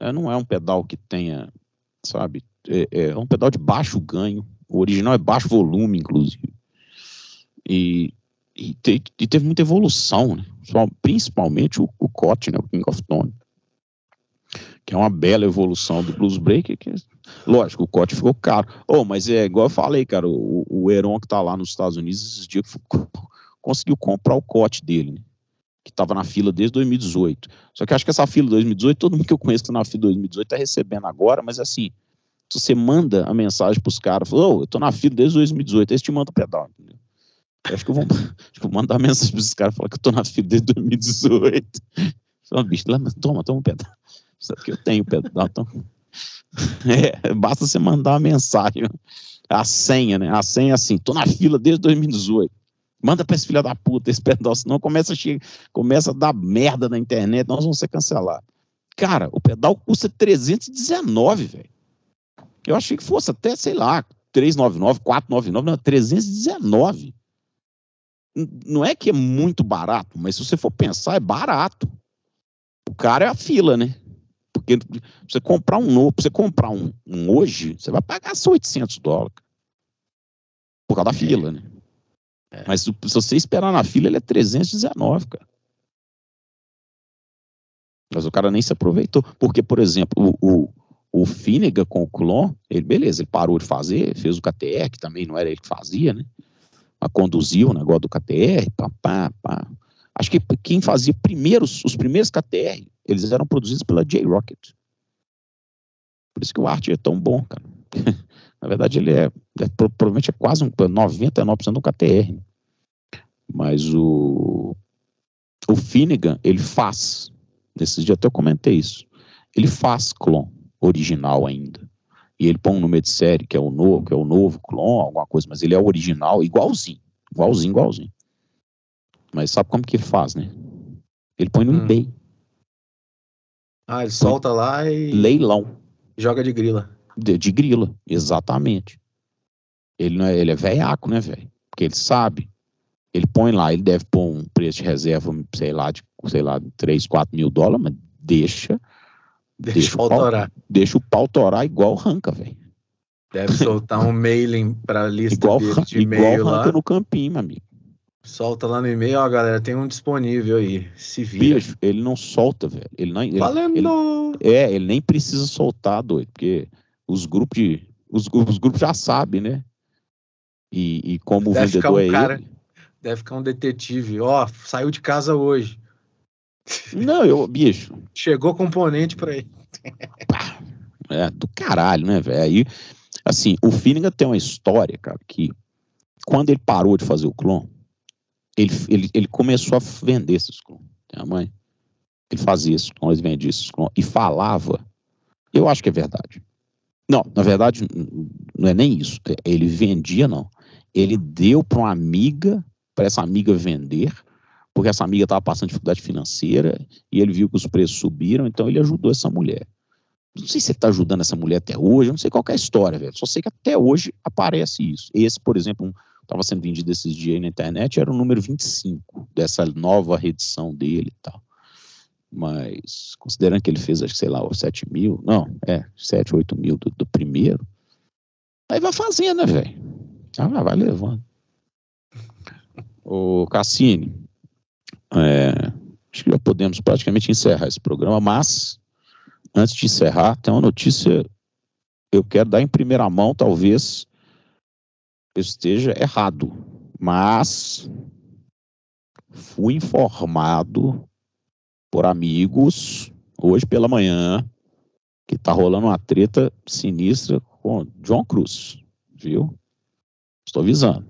é, não é um pedal que tenha, sabe, é, é um pedal de baixo ganho. O original é baixo volume, inclusive. E, e, te- e teve muita evolução, né? Principalmente o, o né? O King of Tone. Que é uma bela evolução do Blues Break. Que, lógico, o Cot ficou caro. Oh, mas é igual eu falei, cara, o, o Heron que tá lá nos Estados Unidos esses dias ficou- conseguiu comprar o Cot dele, né? Que estava na fila desde 2018. Só que acho que essa fila de 2018, todo mundo que eu conheço que tá na fila de 2018 tá recebendo agora, mas assim, se você manda a mensagem pros caras, fala, ô, eu tô na fila desde 2018, aí eles te mandam o pedal, entendeu? Acho que eu vou, acho que eu vou mandar mensagem pros caras falar que eu tô na fila desde 2018. Fala, bicho, lá, toma, toma um pedal. Sabe que eu tenho pedal, então. É, basta você mandar uma mensagem. A senha, né? A senha é assim, tô na fila desde 2018. Manda pra esse filho da puta esse pedal, senão começa a, che- começa a dar merda na internet, nós vamos ser cancelados. Cara, o pedal custa 319, velho. Eu achei que fosse até, sei lá, 399, 499, não, 319. Não é que é muito barato, mas se você for pensar, é barato. O cara é a fila, né? Porque você comprar um novo, pra você comprar um, um hoje, você vai pagar só 800 dólares. Por causa da fila, né? É. Mas se se você esperar na fila, ele é 319, cara. Mas o cara nem se aproveitou. Porque, por exemplo, o, o, o Finnegan com o Clon, ele, beleza, ele parou de fazer, fez o KTR, que também não era ele que fazia, né? Conduziu o negócio do KTR, pá, pá, pá. Acho que quem fazia primeiro, os primeiros KTR, eles eram produzidos pela J-Rocket. Por isso que o arte é tão bom, cara. Na verdade, ele é, é pro- provavelmente é quase um 99% do KTR. Mas o, o Finnegan, ele faz. Nesses dias até eu comentei isso. Ele faz clon original ainda. E ele põe um número de série, que é o novo, que é o novo clon, alguma coisa, mas ele é o original, igualzinho. Igualzinho, igualzinho. Mas sabe como que ele faz, né? Ele põe no Hum. eBay. Ah, ele solta lá e Leilão. joga de grila. De, de grila, exatamente. Ele não é, ele é velhaco, né, velho? Porque ele sabe. Ele põe lá, ele deve pôr um preço de reserva, sei lá, de, sei lá, 3, 4 mil dólares, mas deixa, Deixa, Deixa o o pau- autorar. deixa o pau torar igual ranca, velho. Deve soltar um mailing pra lista Igual, de igual e-mail lá. ranca no campinho, meu amigo. Solta lá no e-mail, ó, galera, tem um disponível aí. Se vira. Bicho, ele não solta, velho. Ele não, ele, Valendo! ele- é, ele nem precisa soltar, doido, porque os grupos de, os, os grupos já sabem, né? E, e como o Deve ficar vendedor um é cara- ele. Deve ficar um detetive. Ó, saiu de casa hoje. Não, eu, bicho, Chegou componente pra ele. é do caralho, né, velho? Aí, assim, o Finnegan tem uma história, cara, que quando ele parou de fazer o clon, ele, ele, ele começou a vender esses clon. Tem a mãe? Ele fazia esses clon, ele vendia esses clon e falava. Eu acho que é verdade. Não, na verdade, não é nem isso. É, Ele vendia, não. Ele deu para uma amiga, para essa amiga vender, porque essa amiga estava passando dificuldade financeira e ele viu que os preços subiram, então ele ajudou essa mulher. Não sei se ele está ajudando essa mulher até hoje, eu não sei qual é a história, velho. Só sei que até hoje aparece isso. Esse, por exemplo, estava sendo vendido esses dias aí na internet, era o número 25 dessa nova reedição dele e tal. mas considerando que ele fez, acho que sei lá, 7 mil, não, é, 7, 8 mil do, do primeiro, aí vai fazendo, né, velho? Ah, vai levando. O Cassini, é, acho que já podemos praticamente encerrar esse programa, mas antes de encerrar, tem uma notícia eu quero dar em primeira mão, talvez eu esteja errado, mas fui informado por amigos hoje pela manhã que tá rolando uma treta sinistra com John Cruz, viu? Estou avisando.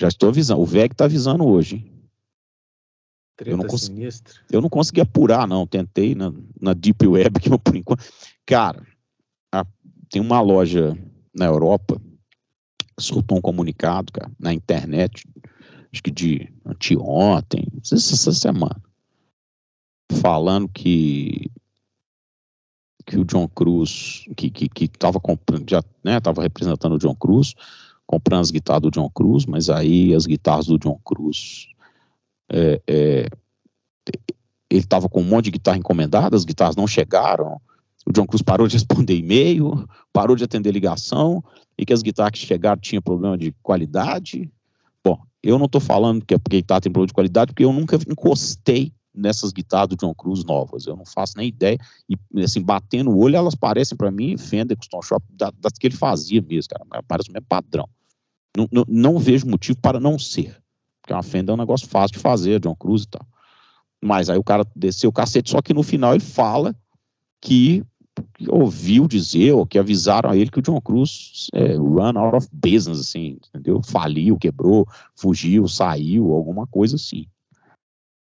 Já estou avisando. O VEG está avisando hoje. Treta eu não, cons... sinistra. eu não consegui apurar, não. Tentei na, na Deep Web, que por enquanto. Cara, a... tem uma loja na Europa que soltou um comunicado, cara, na internet, acho que de anteontem, não sei se essa semana, falando que que o John Cruz, que que que estava comprando, já né, estava representando o John Cruz, comprando as guitarras do John Cruz, mas aí as guitarras do John Cruz, é, é, ele estava com um monte de guitarra encomendada, as guitarras não chegaram, o John Cruz parou de responder e-mail, parou de atender ligação, e que as guitarras que chegaram tinham problema de qualidade. Bom, eu não estou falando que a guitarra tem problema de qualidade, porque eu nunca encostei nessas guitarras do John Cruz novas. Eu não faço nem ideia. E, assim, batendo o olho, elas parecem para mim Fender Custom Shop das da que ele fazia mesmo, cara. Parece o mesmo padrão. Não, não, não, vejo motivo para não ser. Porque uma Fender é um negócio fácil de fazer, John Cruz e tal. Mas aí o cara desceu o cacete, só que no final ele fala que, que ouviu dizer, ou que avisaram a ele que o John Cruz é, run out of business, assim, entendeu? Faliu, quebrou, fugiu, saiu, alguma coisa assim.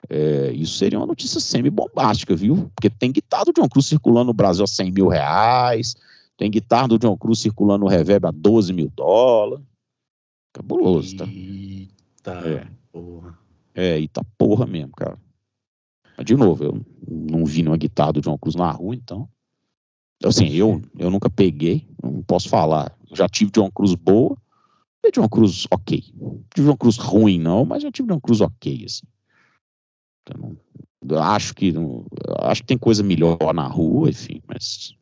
É, isso seria uma notícia semi-bombástica, viu? Porque tem guitarra do John Cruz circulando no Brasil a 100 mil reais, tem guitarra do John Cruz circulando no Reverb a 12 mil dólares. Cabuloso, tá? Eita é. porra. É, eita porra mesmo, cara. Mas, de novo, eu não vi nenhuma guitarra do John Cruz na rua, então. Assim, eu, eu nunca peguei, não posso falar. Já tive John Cruz boa, e John Cruz ok. Tive John Cruz ruim, não, mas já tive John Cruz ok, assim. Então, acho que acho que tem coisa melhor na rua, enfim, mas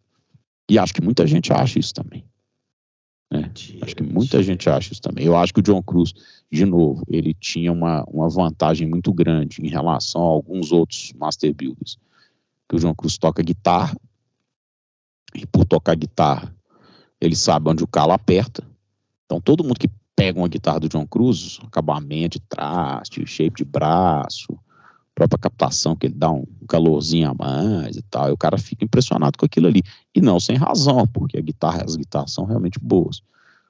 e acho que muita gente acha isso também. Né? Acho que muita gente acha isso também. Eu acho que o John Cruz, de novo, ele tinha uma, uma vantagem muito grande em relação a alguns outros Master Builders. Que o John Cruz toca guitarra, e por tocar guitarra, ele sabe onde o calo aperta. Então todo mundo que pega uma guitarra do John Cruz, acabamento de traste, shape de braço, própria captação, que ele dá um calorzinho a mais e tal, e o cara fica impressionado com aquilo ali. E não sem razão, porque a guitarra, as guitarras são realmente boas.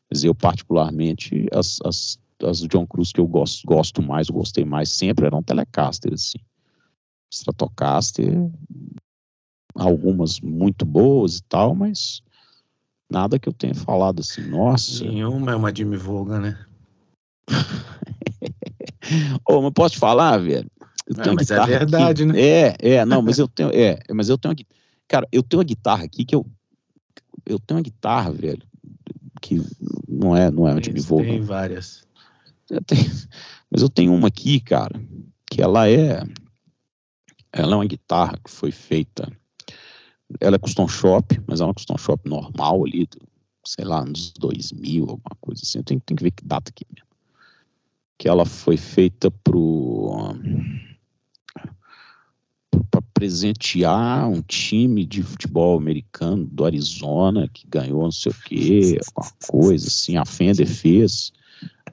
Mas eu, particularmente, as, as, as John Cruz que eu gosto, gosto mais, gostei mais sempre eram Telecaster, assim. Stratocaster, algumas muito boas e tal, mas nada que eu tenha falado assim, nossa. Nenhuma é uma Jimmy Vogan, né? Ô, oh, mas posso te falar, velho? Eu tenho mas é verdade, aqui. né? É, é, não, mas eu tenho, é, mas eu tenho, cara, eu tenho uma guitarra aqui que eu, eu tenho uma guitarra, velho, que não é, não é onde me vou. Tem várias. Tenho, mas eu tenho uma aqui, cara, que ela é, ela é uma guitarra que foi feita, ela é custom shop, mas é uma custom shop normal ali, sei lá, nos 2000, alguma coisa assim. Eu tenho, tenho que ver que data aqui mesmo. Que ela foi feita pro para presentear um time de futebol americano do Arizona que ganhou não sei o quê, alguma coisa assim, a Fender fez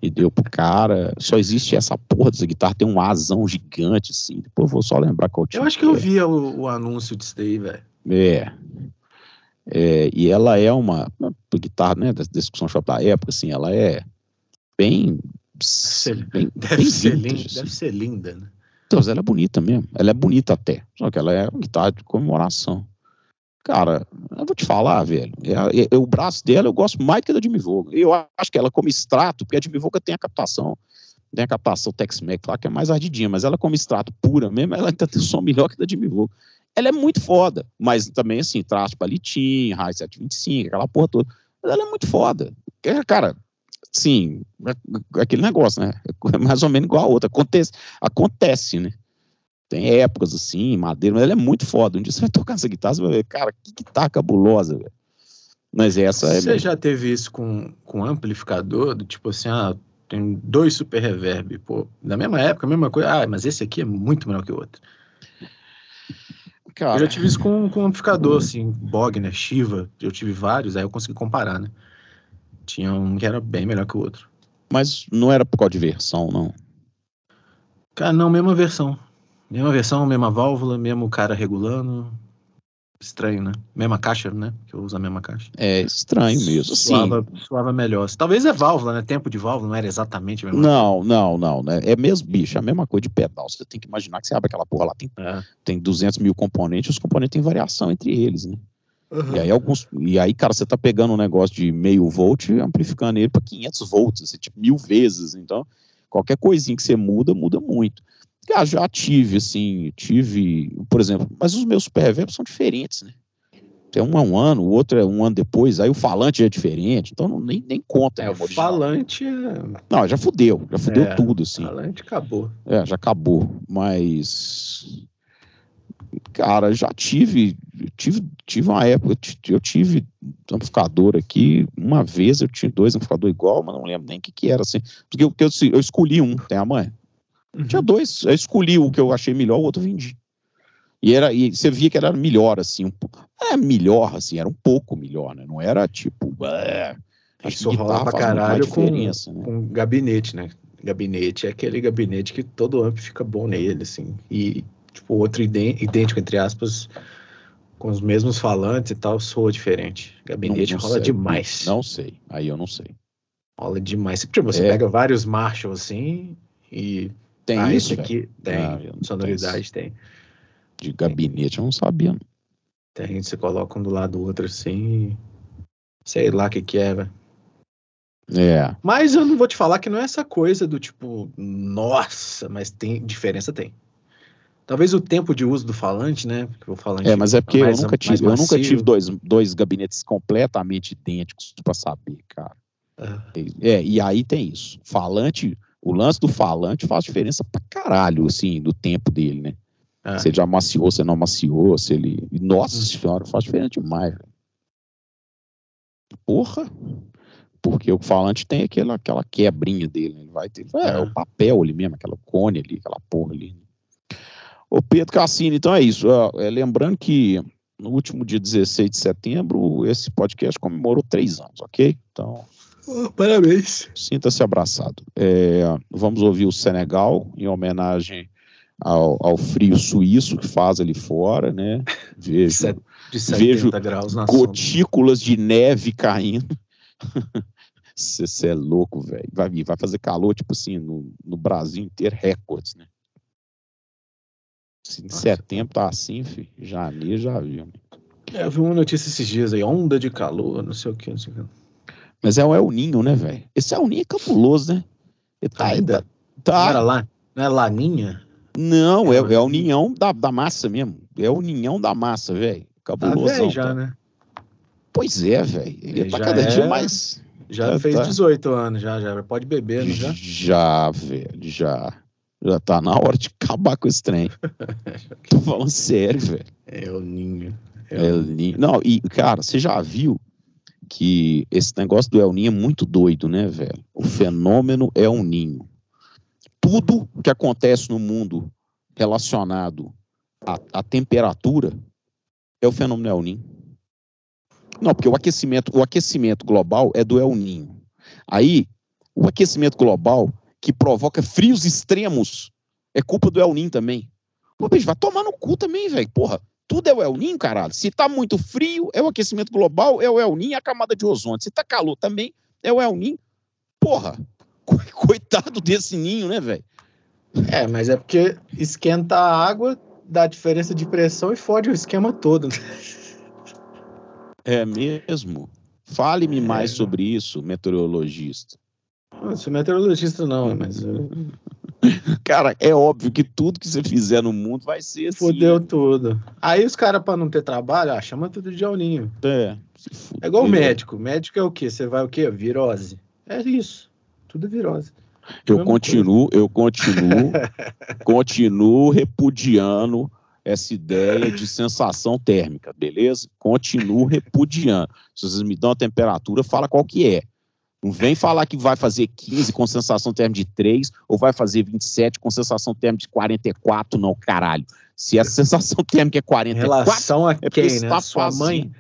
e deu pro cara. Só existe essa porra dessa guitarra, tem um asão gigante assim. Depois eu vou só lembrar qual time. Eu acho que, eu é. vi o, o, anúncio disso daí, velho. É. é. E ela é uma, uma guitarra, né, da discussão shop da época, assim, ela é bem. bem deve, bem ser, vintage, linda, assim. deve ser linda, né? Então, ela é bonita mesmo. Ela é bonita até. Só que ela é uma guitarra de comemoração. Cara, eu vou te falar, velho. É, é, é, o braço dela eu gosto mais que da Jimmy Voga. Eu acho que ela, como extrato, porque a Jimmy Voga tem a captação, tem a captação Tex-Mex lá, que é mais ardidinha, mas ela, como extrato pura mesmo, ela ainda tem um som melhor que da Jimmy Voga. Ela é muito foda, mas também, assim, traço palitinho, high 725, aquela porra toda. Mas ela é muito foda. Cara, sim, é, é aquele negócio, né? É mais ou menos igual a outra. Acontece, acontece, né? Tem épocas assim, madeira, mas ela é muito foda. Um dia você vai tocar essa guitarra, você vai ver, cara, que guitarra cabulosa, velho. Mas essa Você é. já teve isso com, com amplificador? Do tipo assim, ah, tem dois super reverb, pô, da mesma época, a mesma coisa. Ah, mas esse aqui é muito melhor que o outro. Cara, Eu já tive isso com, com amplificador, assim, Bogner, Shiva, eu tive vários, aí eu consegui comparar, né? Tinha um que era bem melhor que o outro. Mas não era por causa de versão, não. Cara, não, mesma versão. Mesma versão, mesma válvula, mesmo cara regulando. Estranho, né? Mesma caixa, né? Que eu uso a mesma caixa. É estranho mesmo. Assim, Suava, suava melhor. Talvez é válvula, né? Tempo de válvula não era exatamente a mesma Não, não, não. Né? É mesmo, bicho, é a mesma coisa de pedal. Você tem que imaginar que você abre aquela porra lá, tem, coisa. tem 200 mil componentes, os componentes têm variação entre eles, né? É. E aí, alguns, e aí, cara, você tá pegando um negócio de meio volt e amplificando ele para 500 volts, assim, tipo, mil vezes. Então, qualquer coisinha que você muda, muda muito. Cara, já tive, assim, tive, por exemplo, mas os meus reverbs são diferentes, né? Tem um é um ano, o outro é um ano depois, aí o falante é diferente, então não, nem, nem conta. É, o falante é... Não, já fudeu, já fudeu É, tudo, assim. Falante acabou. É, já acabou. Mas. Cara, já tive. Tive, tive uma época. eu ti- Eu tive amplificador aqui. Uma vez eu tinha dois amplificadores igual, mas não lembro nem o que, que era assim. Porque eu, eu, eu escolhi um, tem a mãe? Tinha dois. Eu escolhi o que eu achei melhor, o outro eu vendi. E, era, e você via que era melhor, assim. Um, é melhor, assim, era um pouco melhor, né? Não era tipo. É, acho Isso que rola pra caralho com, né? com gabinete, né? Gabinete é aquele gabinete que todo amp fica bom nele, assim. E, tipo, outro idê- idêntico, entre aspas, com os mesmos falantes e tal, soa diferente. Gabinete Não- não rola sei. demais. Não sei. Aí eu não sei. Rola demais. Tipo, você É. pega vários Marshall, assim, e... Tem ah, isso, aqui tem. Ah, sonoridade tem. De gabinete, eu não sabia. não. Tem, você coloca um do lado do outro, assim. Sei lá o que que é, velho. É. Mas eu não vou te falar que não é essa coisa do tipo, nossa, mas tem diferença tem. Talvez o tempo de uso do falante, né? Porque o falante É, mas é porque mais- eu nunca tive, eu nunca tive dois, dois gabinetes completamente idênticos pra saber, cara. Ah, É, e aí tem isso. Falante, o lance do falante faz diferença pra caralho, assim, do tempo dele, né? ah. Se ele já maciou, se ele não maciou, se ele. Nossa senhora, faz diferença demais, velho. Porra! Porque o falante tem aquela, aquela quebrinha dele, né? Ele vai ter. É, Ah. o papel ali mesmo, aquela cone ali, aquela porra ali. Ô Pedro Cassini, então é isso. é, lembrando que no último dia 16 de setembro, esse podcast comemorou três anos, ok? Então, Oh, parabéns. sinta-se abraçado. É, vamos ouvir o Senegal em homenagem ao, ao frio suíço que faz ali fora, né? Vejo Set- De 70 Vejo graus na sombra. gotículas de neve caindo. Você é louco, velho. Vai, vai fazer calor, tipo assim, no, no Brasil inteiro, recordes, né? Se em Nossa. setembro tá assim, filho, janeiro já viu. né? É, eu vi uma notícia esses dias aí, onda de calor, não sei o que, não sei o que. Mas é o El Ninho, né, velho? Esse El Ninho é cabuloso, né? Ele tá, Ainda? tá- Não tá- era lá? Não é Laninha? não, é, É o é o ninhão da, da massa mesmo. É o ninhão da massa, velho. Tá Cabulosão. velho já, tá. né? Pois é, velho. Ele Ele tá cada é- dia mais. Já Já fez tá. 18 anos, já, já. Pode beber, não já? Já, velho, já. Já tá na hora de acabar com esse trem. Tô falando sério, velho. É o ninho. É El Ninho. Não, e, cara, você já viu que esse negócio do El Ninho é muito doido, né, velho? O fenômeno é um ninho. Tudo que acontece no mundo relacionado à, à temperatura é o fenômeno El Ninho. Não, porque o aquecimento, o aquecimento global é do El Ninho. Aí, o aquecimento global que provoca frios extremos é culpa do El Ninho também. Pô, bicho, vai tomar no cu também, velho. Porra, tudo é o El Ninho, caralho. Se tá muito frio, é o aquecimento global, é o El Ninho e a camada de ozônio. Se tá calor também, é o El Ninho. Porra, co- coitado desse ninho, né, velho? É, mas é porque esquenta a água, dá diferença de pressão e fode o esquema todo. né? É mesmo? Fale-me É. mais sobre isso, meteorologista. Não sou meteorologista, não, mas uh, Cara, é óbvio que tudo que você fizer no mundo vai ser assim. fodeu tudo. Aí os caras, pra não ter trabalho, ah, chama tudo de aulinho. É. É igual o médico. Médico é o quê? Você vai o quê? Virose. É isso. Tudo é virose. Eu continuo, eu continuo, continuo repudiando essa ideia de sensação térmica, beleza? Continuo repudiando. Se vocês me dão a temperatura, fala qual que é. Não vem falar que vai fazer 15 com sensação térmica de 3 ou vai fazer 27 com sensação térmica de 44, não, caralho. Se a sensação térmica é 44... Em relação a é quem, né? Tá Sua mãe?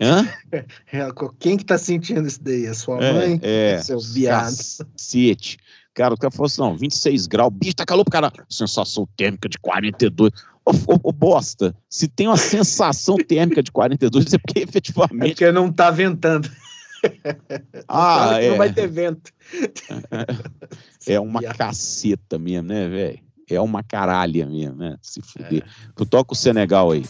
Hã? É, quem que tá sentindo isso daí? A sua é, mãe? É, seu viado. Cacete. Cara, o cara falou assim, não, 26 graus, bicho, tá calor pro cara. Sensação térmica de 42. Ô, ô, ô, bosta, se tem uma sensação térmica de 42, é porque efetivamente... É porque não tá ventando. Ah, é. Não vai ter vento. É uma caceta mesmo, né, velho? É uma caralha mesmo, né? Se fuder. É. Tu toca o Senegal aí.